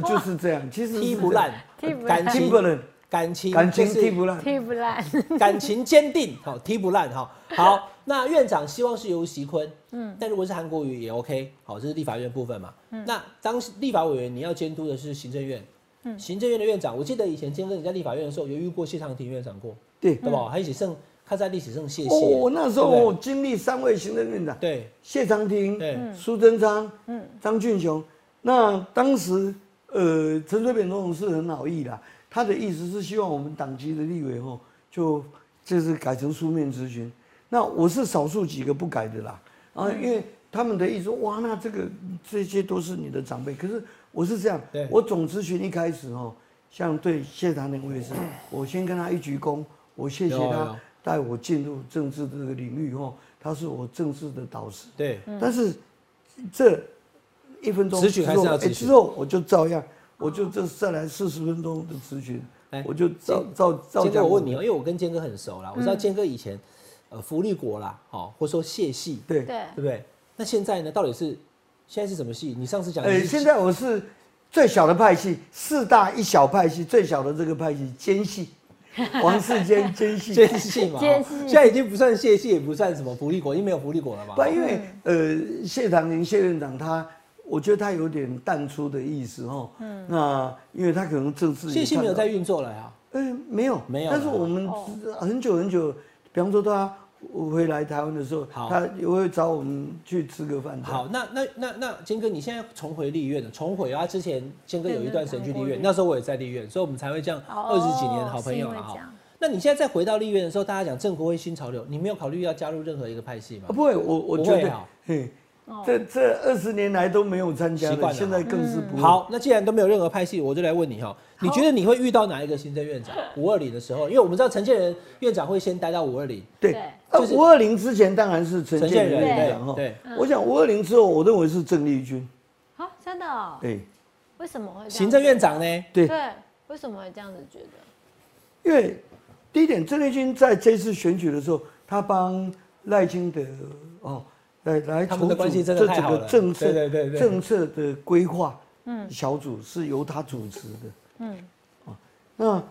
就是这样，其实踢不烂，踢不烂感情 Timberland 感情感情就是踢不烂，踢不烂。感情坚定，好踢不烂哈。好，那院长希望是由席坤，嗯，但如果是韩国瑜也 OK，好，这是立法院部分嘛。嗯那当立法委员你要监督的是行政院，嗯，行政院的院长，我记得以前监哥你在立法院的时候有遇过谢长廷院长过，对。对吧？还一起胜，他在历史上谢谢。哦，我那时候我经历三位行政院长，对谢长廷、对苏贞昌、嗯张俊雄。那当时，呃，陈水扁总统是很好意啦，他的意思是希望我们党籍的立委吼，就这是改成书面咨询。那我是少数几个不改的啦，啊，因为他们的意思说，哇，那这个这些都是你的长辈，可是我是这样，我总咨询一开始哦，像对谢长廷我也是，我先跟他一鞠躬，我谢谢他带我进入政治这个领域后，他是我政治的导师。对，但是这一分钟咨询之后我就照样，我就这再来四十分钟的咨询哎，我就照照照。我问你哦，因为我跟建哥很熟啦，我知道建哥以前呃福利国啦，好，或者说谢系，对，对对，不对？那现在呢，到底是现在是什么系？你上次讲的呃，现在我是最小的派系，四大一小派系，最小的这个派系奸系，王世坚奸系。奸系嘛，奸系哦现在已经不算谢系，也不算什么福利国，已经没有福利国了嘛。不，因为呃，谢长廷谢院长他，我觉得他有点淡出的意思哦。嗯。那因为他可能政治也谢系没有在运作了呀。嗯，没有，没有但是我们哦很久很久，比方说他回来台湾的时候，好他也会找我们去吃个饭。好，，那那那那坚哥，你现在重回立院了，重回啊！之前坚哥有一段时间去立院，那时候我也在立院，所以我们才会这样哦二十几年的好朋友了哈。那你现在再回到立院的时候，大家讲政国会新潮流，你没有考虑要加入任何一个派系吗啊，？不会，我我觉得这这二十年来都没有参加了，习惯了现在更是不会。好，那既然都没有任何拍戏，我就来问你哈，你觉得你会遇到哪一个行政院长？五二零的时候，因为我们知道陈建仁院长会先待到五二零，对五二零之前当然是陈陈建仁院长哈。对，我想五二零之后，我认为是郑丽君。好，真的哦？对，为什么会行政院长呢？对，对，为什么会这样子觉得？因为第一点，郑丽君在这次选举的时候，他帮赖清德哦来来他们的筹组关系真的这整太好了个政策对对对对政策的规划小组是由他主持的。嗯，啊，那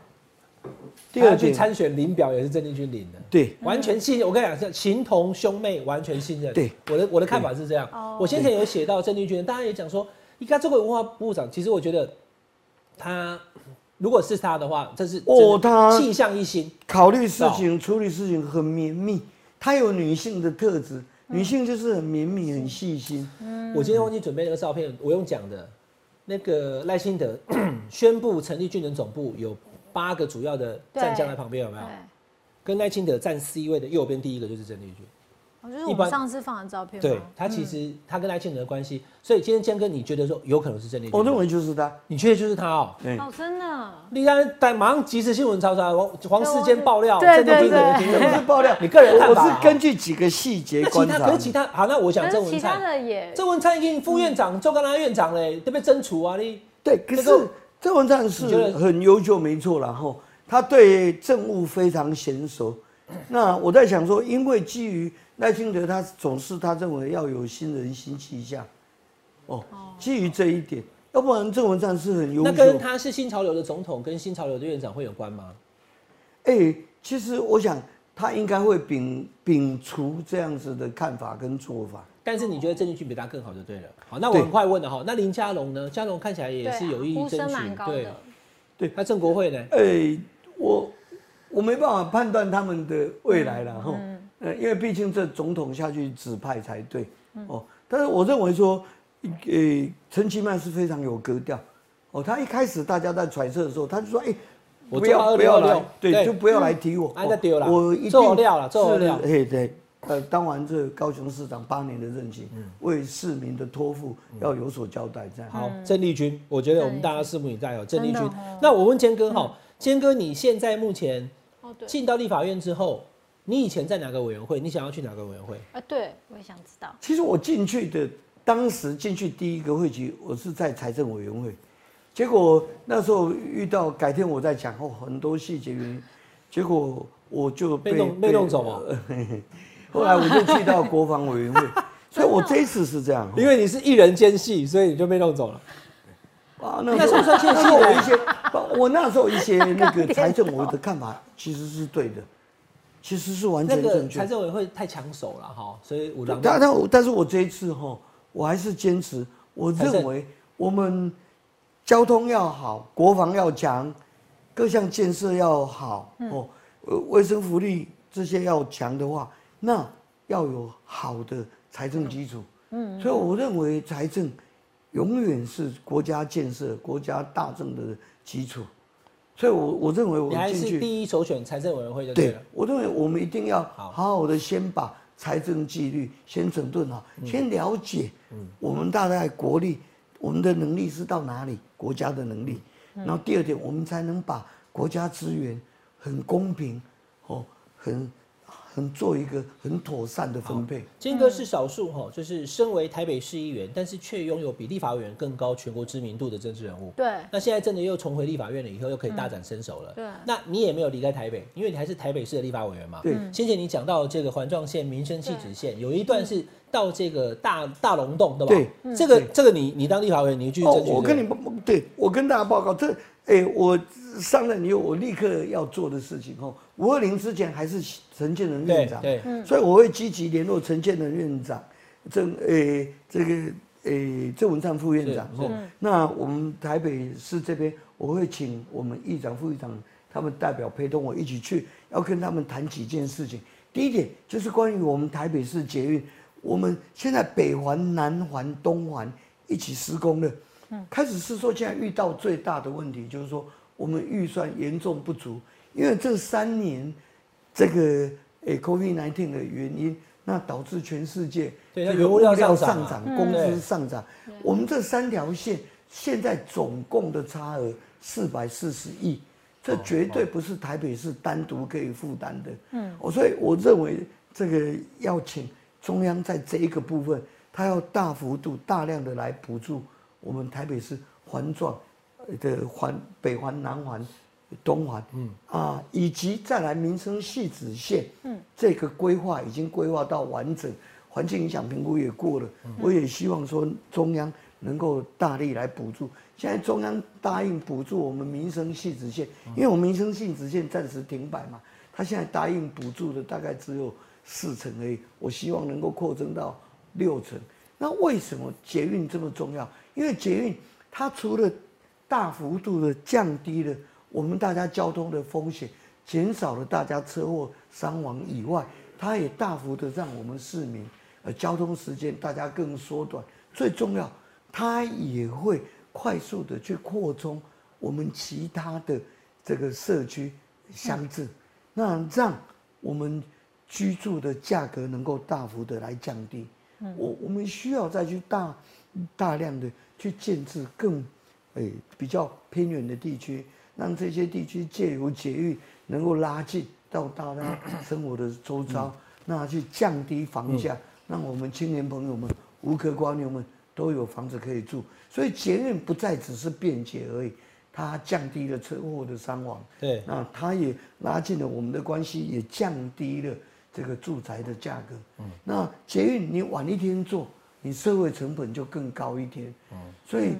第二去参选领表也是郑丽君领的。对完全信任，我跟你讲，是情同兄妹，完全信任。对，我的我的看法是这样。哦我先前有写到郑丽君，大家也讲说，应该这位文化部长，其实我觉得他如果是他的话，这是哦他气象一新。考虑事情、处理事情很绵密，他有女性的特质，女性就是很绵密、很细心。我今天忘记准备那个照片，我用讲的。那个赖清德 宣布成立军人总部，有八个主要的战将在旁边，有没有？跟赖清德站 C 位的右边第一个就是郑丽君。我就是我们上次放的照片。对他其实他跟赖清德的关系，所以今天江哥你觉得说有可能是郑丽君？我认为就是他，你确定就是他哦？哦，真的。立安但马上即时新闻抄出来，黄黄世坚爆料，郑丽君的人不是爆料，你个人看法。我是根据几个细节观察。那其他可是其他好，那我想郑文灿，其他的也郑文灿已经副院长，周刚拉院长嘞，都被征除啊你。对，可是郑文灿是很优秀，没错。然后他对政务非常娴熟。那我在想说，因为基于。赖清德他总是他认为要有新人新气象，哦，基于这一点，要不然郑文灿是很优秀。那跟他是新潮流的总统跟新潮流的院长会有关吗？哎，其实我想他应该会摒摒除这样子的看法跟做法。但是你觉得郑丽君比他更好就对了。好，那我很快问了哈，那林佳龙呢？佳龙看起来也是有意争取，对，对，那郑国会呢？哎，我我没办法判断他们的未来了哈。呃，因为毕竟这总统下去指派才对，哦。但是我认为说，呃，陈其迈是非常有格调，哦。他一开始大家在揣测的时候，他就说：“哎，不要不要来，对，就不要来提我。”我一定料了，做料。嘿，对，呃，当完这高雄市长八年的任期，为市民的托付要有所交代。这样好，郑丽君，我觉得我们大家拭目以待哦。郑丽君，那我问坚哥哈，坚哥，你现在目前进到立法院之后。你以前在哪个委员会？你想要去哪个委员会？啊，对，我也想知道。其实我进去的，当时进去第一个会籍，我是在财政委员会。结果那时候遇到，改天我再讲哦，很多细节原因。结果我就被被弄走了。后来我就去到国防委员会，所以我这一次是这样。因为你是一人兼系，所以你就被弄走了。啊，那时候那时候我一些，我那时候 一些那个财政我的看法其实是对的。其实是完全正确。财政委会太抢手了哈，所以我但但但是我这一次哈，我还是坚持，我认为我们交通要好，国防要强，各项建设要好哦，呃，卫生福利这些要强的话，那要有好的财政基础。嗯，所以我认为财政永远是国家建设、国家大政的基础。所以，我我认为我进去第一首选财政委员会就对了。我认为我们一定要好好的先把财政纪律先整顿好，先了解我们大概国力，我们的能力是到哪里，国家的能力。然后第二点，我们才能把国家资源很公平，哦，很。很做一个很妥善的分配。金哥是少数哈，就是身为台北市议员，但是却拥有比立法委员更高全国知名度的政治人物。对。那现在真的又重回立法院了，以后又可以大展身手了。对。那你也没有离开台北，因为你还是台北市的立法委员嘛。对。先前你讲到这个环状线民生气质线，有一段是到这个大大龙洞，对吧？对。这个这个你你当立法委员，你继续争取。我跟你对我跟大家报告这。哎，我上任以后，我立刻要做的事情哦。五二零之前还是陈建仁院长，对，所以我会积极联络陈建仁院长，郑诶这个诶郑文灿副院长哦。那我们台北市这边，我会请我们议长、副议长他们代表陪同我一起去，要跟他们谈几件事情。第一点就是关于我们台北市捷运，我们现在北环、南环、东环一起施工了。开始是说，现在遇到最大的问题就是说，我们预算严重不足，因为这三年这个诶 COVID-19 的原因，那导致全世界这个物料上涨、工资上涨。我们这三条线现在总共的差额四百四十亿，这绝对不是台北市单独可以负担的。嗯，我所以我认为这个要请中央在这一个部分，它要大幅度、大量的来补助。我们台北市环状的环北环、南环、东环，嗯啊，以及再来民生系子线，嗯，这个规划已经规划到完整，环境影响评估也过了。我也希望说中央能够大力来补助。现在中央答应补助我们民生系子线，因为我们民生系子线暂时停摆嘛，他现在答应补助的大概只有四成而已。我希望能够扩增到六成。那为什么捷运这么重要？因为捷运它除了大幅度的降低了我们大家交通的风险，减少了大家车祸伤亡以外，它也大幅的让我们市民呃交通时间大家更缩短，最重要，它也会快速的去扩充我们其他的这个社区乡镇，那让我们居住的价格能够大幅的来降低。我我们需要再去大大量的去建制更诶、比较偏远的地区，让这些地区借由捷运能够拉近到大家生活的周遭，那去降低房价，让我们青年朋友们、无壳瓜牛们都有房子可以住。所以捷运不再只是便捷而已，它降低了车祸的伤亡，对，那它也拉近了我们的关系，也降低了这个住宅的价格。嗯，那捷运你晚一天做，你社会成本就更高一天。嗯，所以呃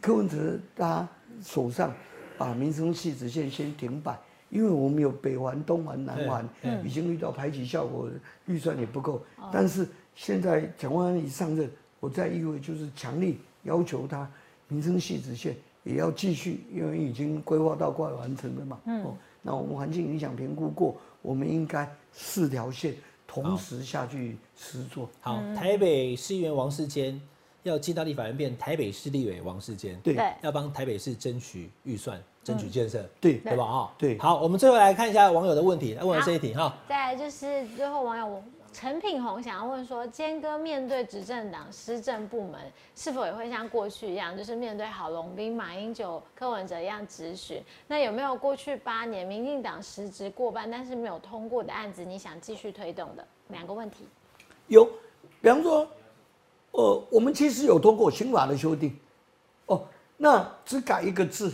柯文哲他手上把民生系直线先停摆，因为我们有北环、东环、南环，已经遇到排挤效果，预算也不够。但是现在蒋万安一上任，我在议会就是强力要求他民生系直线也要继续，因为已经规划到快完成了嘛。哦，那我们环境影响评估过，我们应该四条线同时下去实做。好，台北市议员王世坚要进到立法院变台北市立委王世坚，对对要帮台北市争取预算、争取建设，对对吧？哈，对好，我们最后来看一下网友的问题，来问这一题哈。再来就是最后网友陈品宏想要问说，坚哥面对执政党施政部门，是否也会像过去一样，就是面对郝龙斌、马英九、柯文哲一样质询？那有没有过去八年民进党实职过半但是没有通过的案子，你想继续推动的？两个问题。有，比方说，呃，我们其实有通过刑法的修订，哦，那只改一个字，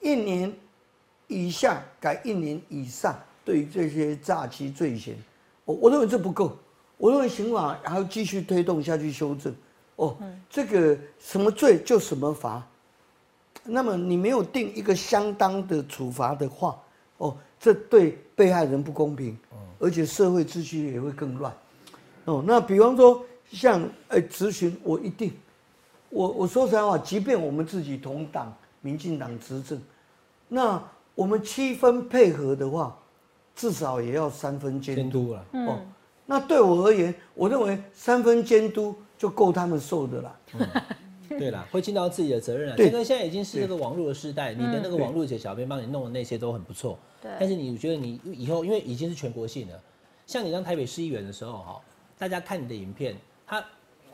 一年以下改一年以上，对于这些诈欺罪嫌，我我认为这不够，我认为刑法还要继续推动下去修正。哦，这个什么罪就什么罚，那么你没有定一个相当的处罚的话，哦，这对被害人不公平，而且社会秩序也会更乱。哦，那比方说像呃咨询，我一定，我我说实在话，即便我们自己同党民进党执政，那我们七分配合的话，至少也要三分监督。监督了，哦，那对我而言，我认为三分监督就够他们受的了。对啦，会尽到自己的责任啊。对这个现在已经是这个网络的时代，你的那个网络写小编帮你弄的那些都很不错。对但是你觉得你以后，因为已经是全国性的，像你当台北市议员的时候哈，大家看你的影片，他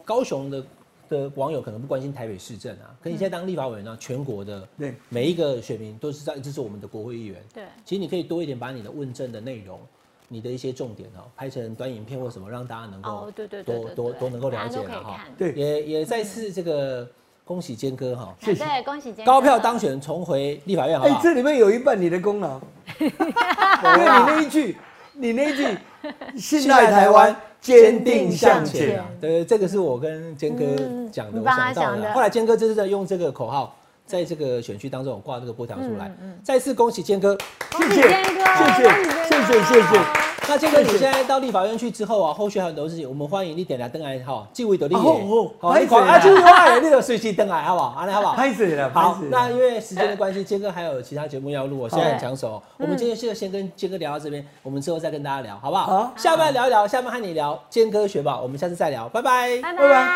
高雄的的网友可能不关心台北市政啊，可你现在当立法委员呢，全国的对每一个选民都是在，这是我们的国会议员。对其实你可以多一点把你的问政的内容。你的一些重点哦，拍成短影片或什么，让大家能够哦，对对对多对对多多能够了解了哈。对，也也再次这个恭喜坚哥哈，谢谢，恭喜坚哥高票当选重回立法院，好哎、不好？这里面有一半你的功劳，因为你那一句，你那一句“ 信赖台湾，坚定向前啊！对，这个是我跟坚哥讲的，我想到的。后来坚哥就是在用这个口号，在这个选区当中我挂这个波条出来。嗯再次恭喜坚哥。谢谢坚哥，谢谢谢谢谢谢那坚哥，你现在到立法院去之后啊，后续还有很多事情，我们欢迎你点来登来哈，继位的立啊好你看啊，继位话你就随机登来好不好？安尼好不好？拍谁了？好那？因为时间的关系，坚哥还有其他节目要录，我现在很抢手。嗯我们今天现在先跟坚哥聊到这边，我们之后再跟大家聊，好不好？好下半聊一聊，下半和你聊坚哥学宝，我们下次再聊，拜拜。拜拜拜。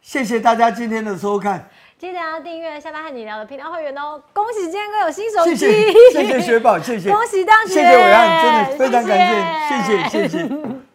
谢谢大家今天的收看，记得要订阅下班和你聊的频道会员哦！恭喜今天哥有新手机，谢谢谢谢雪宝，谢谢，恭喜当选，谢谢伟岸，真的非常感谢，谢谢谢谢。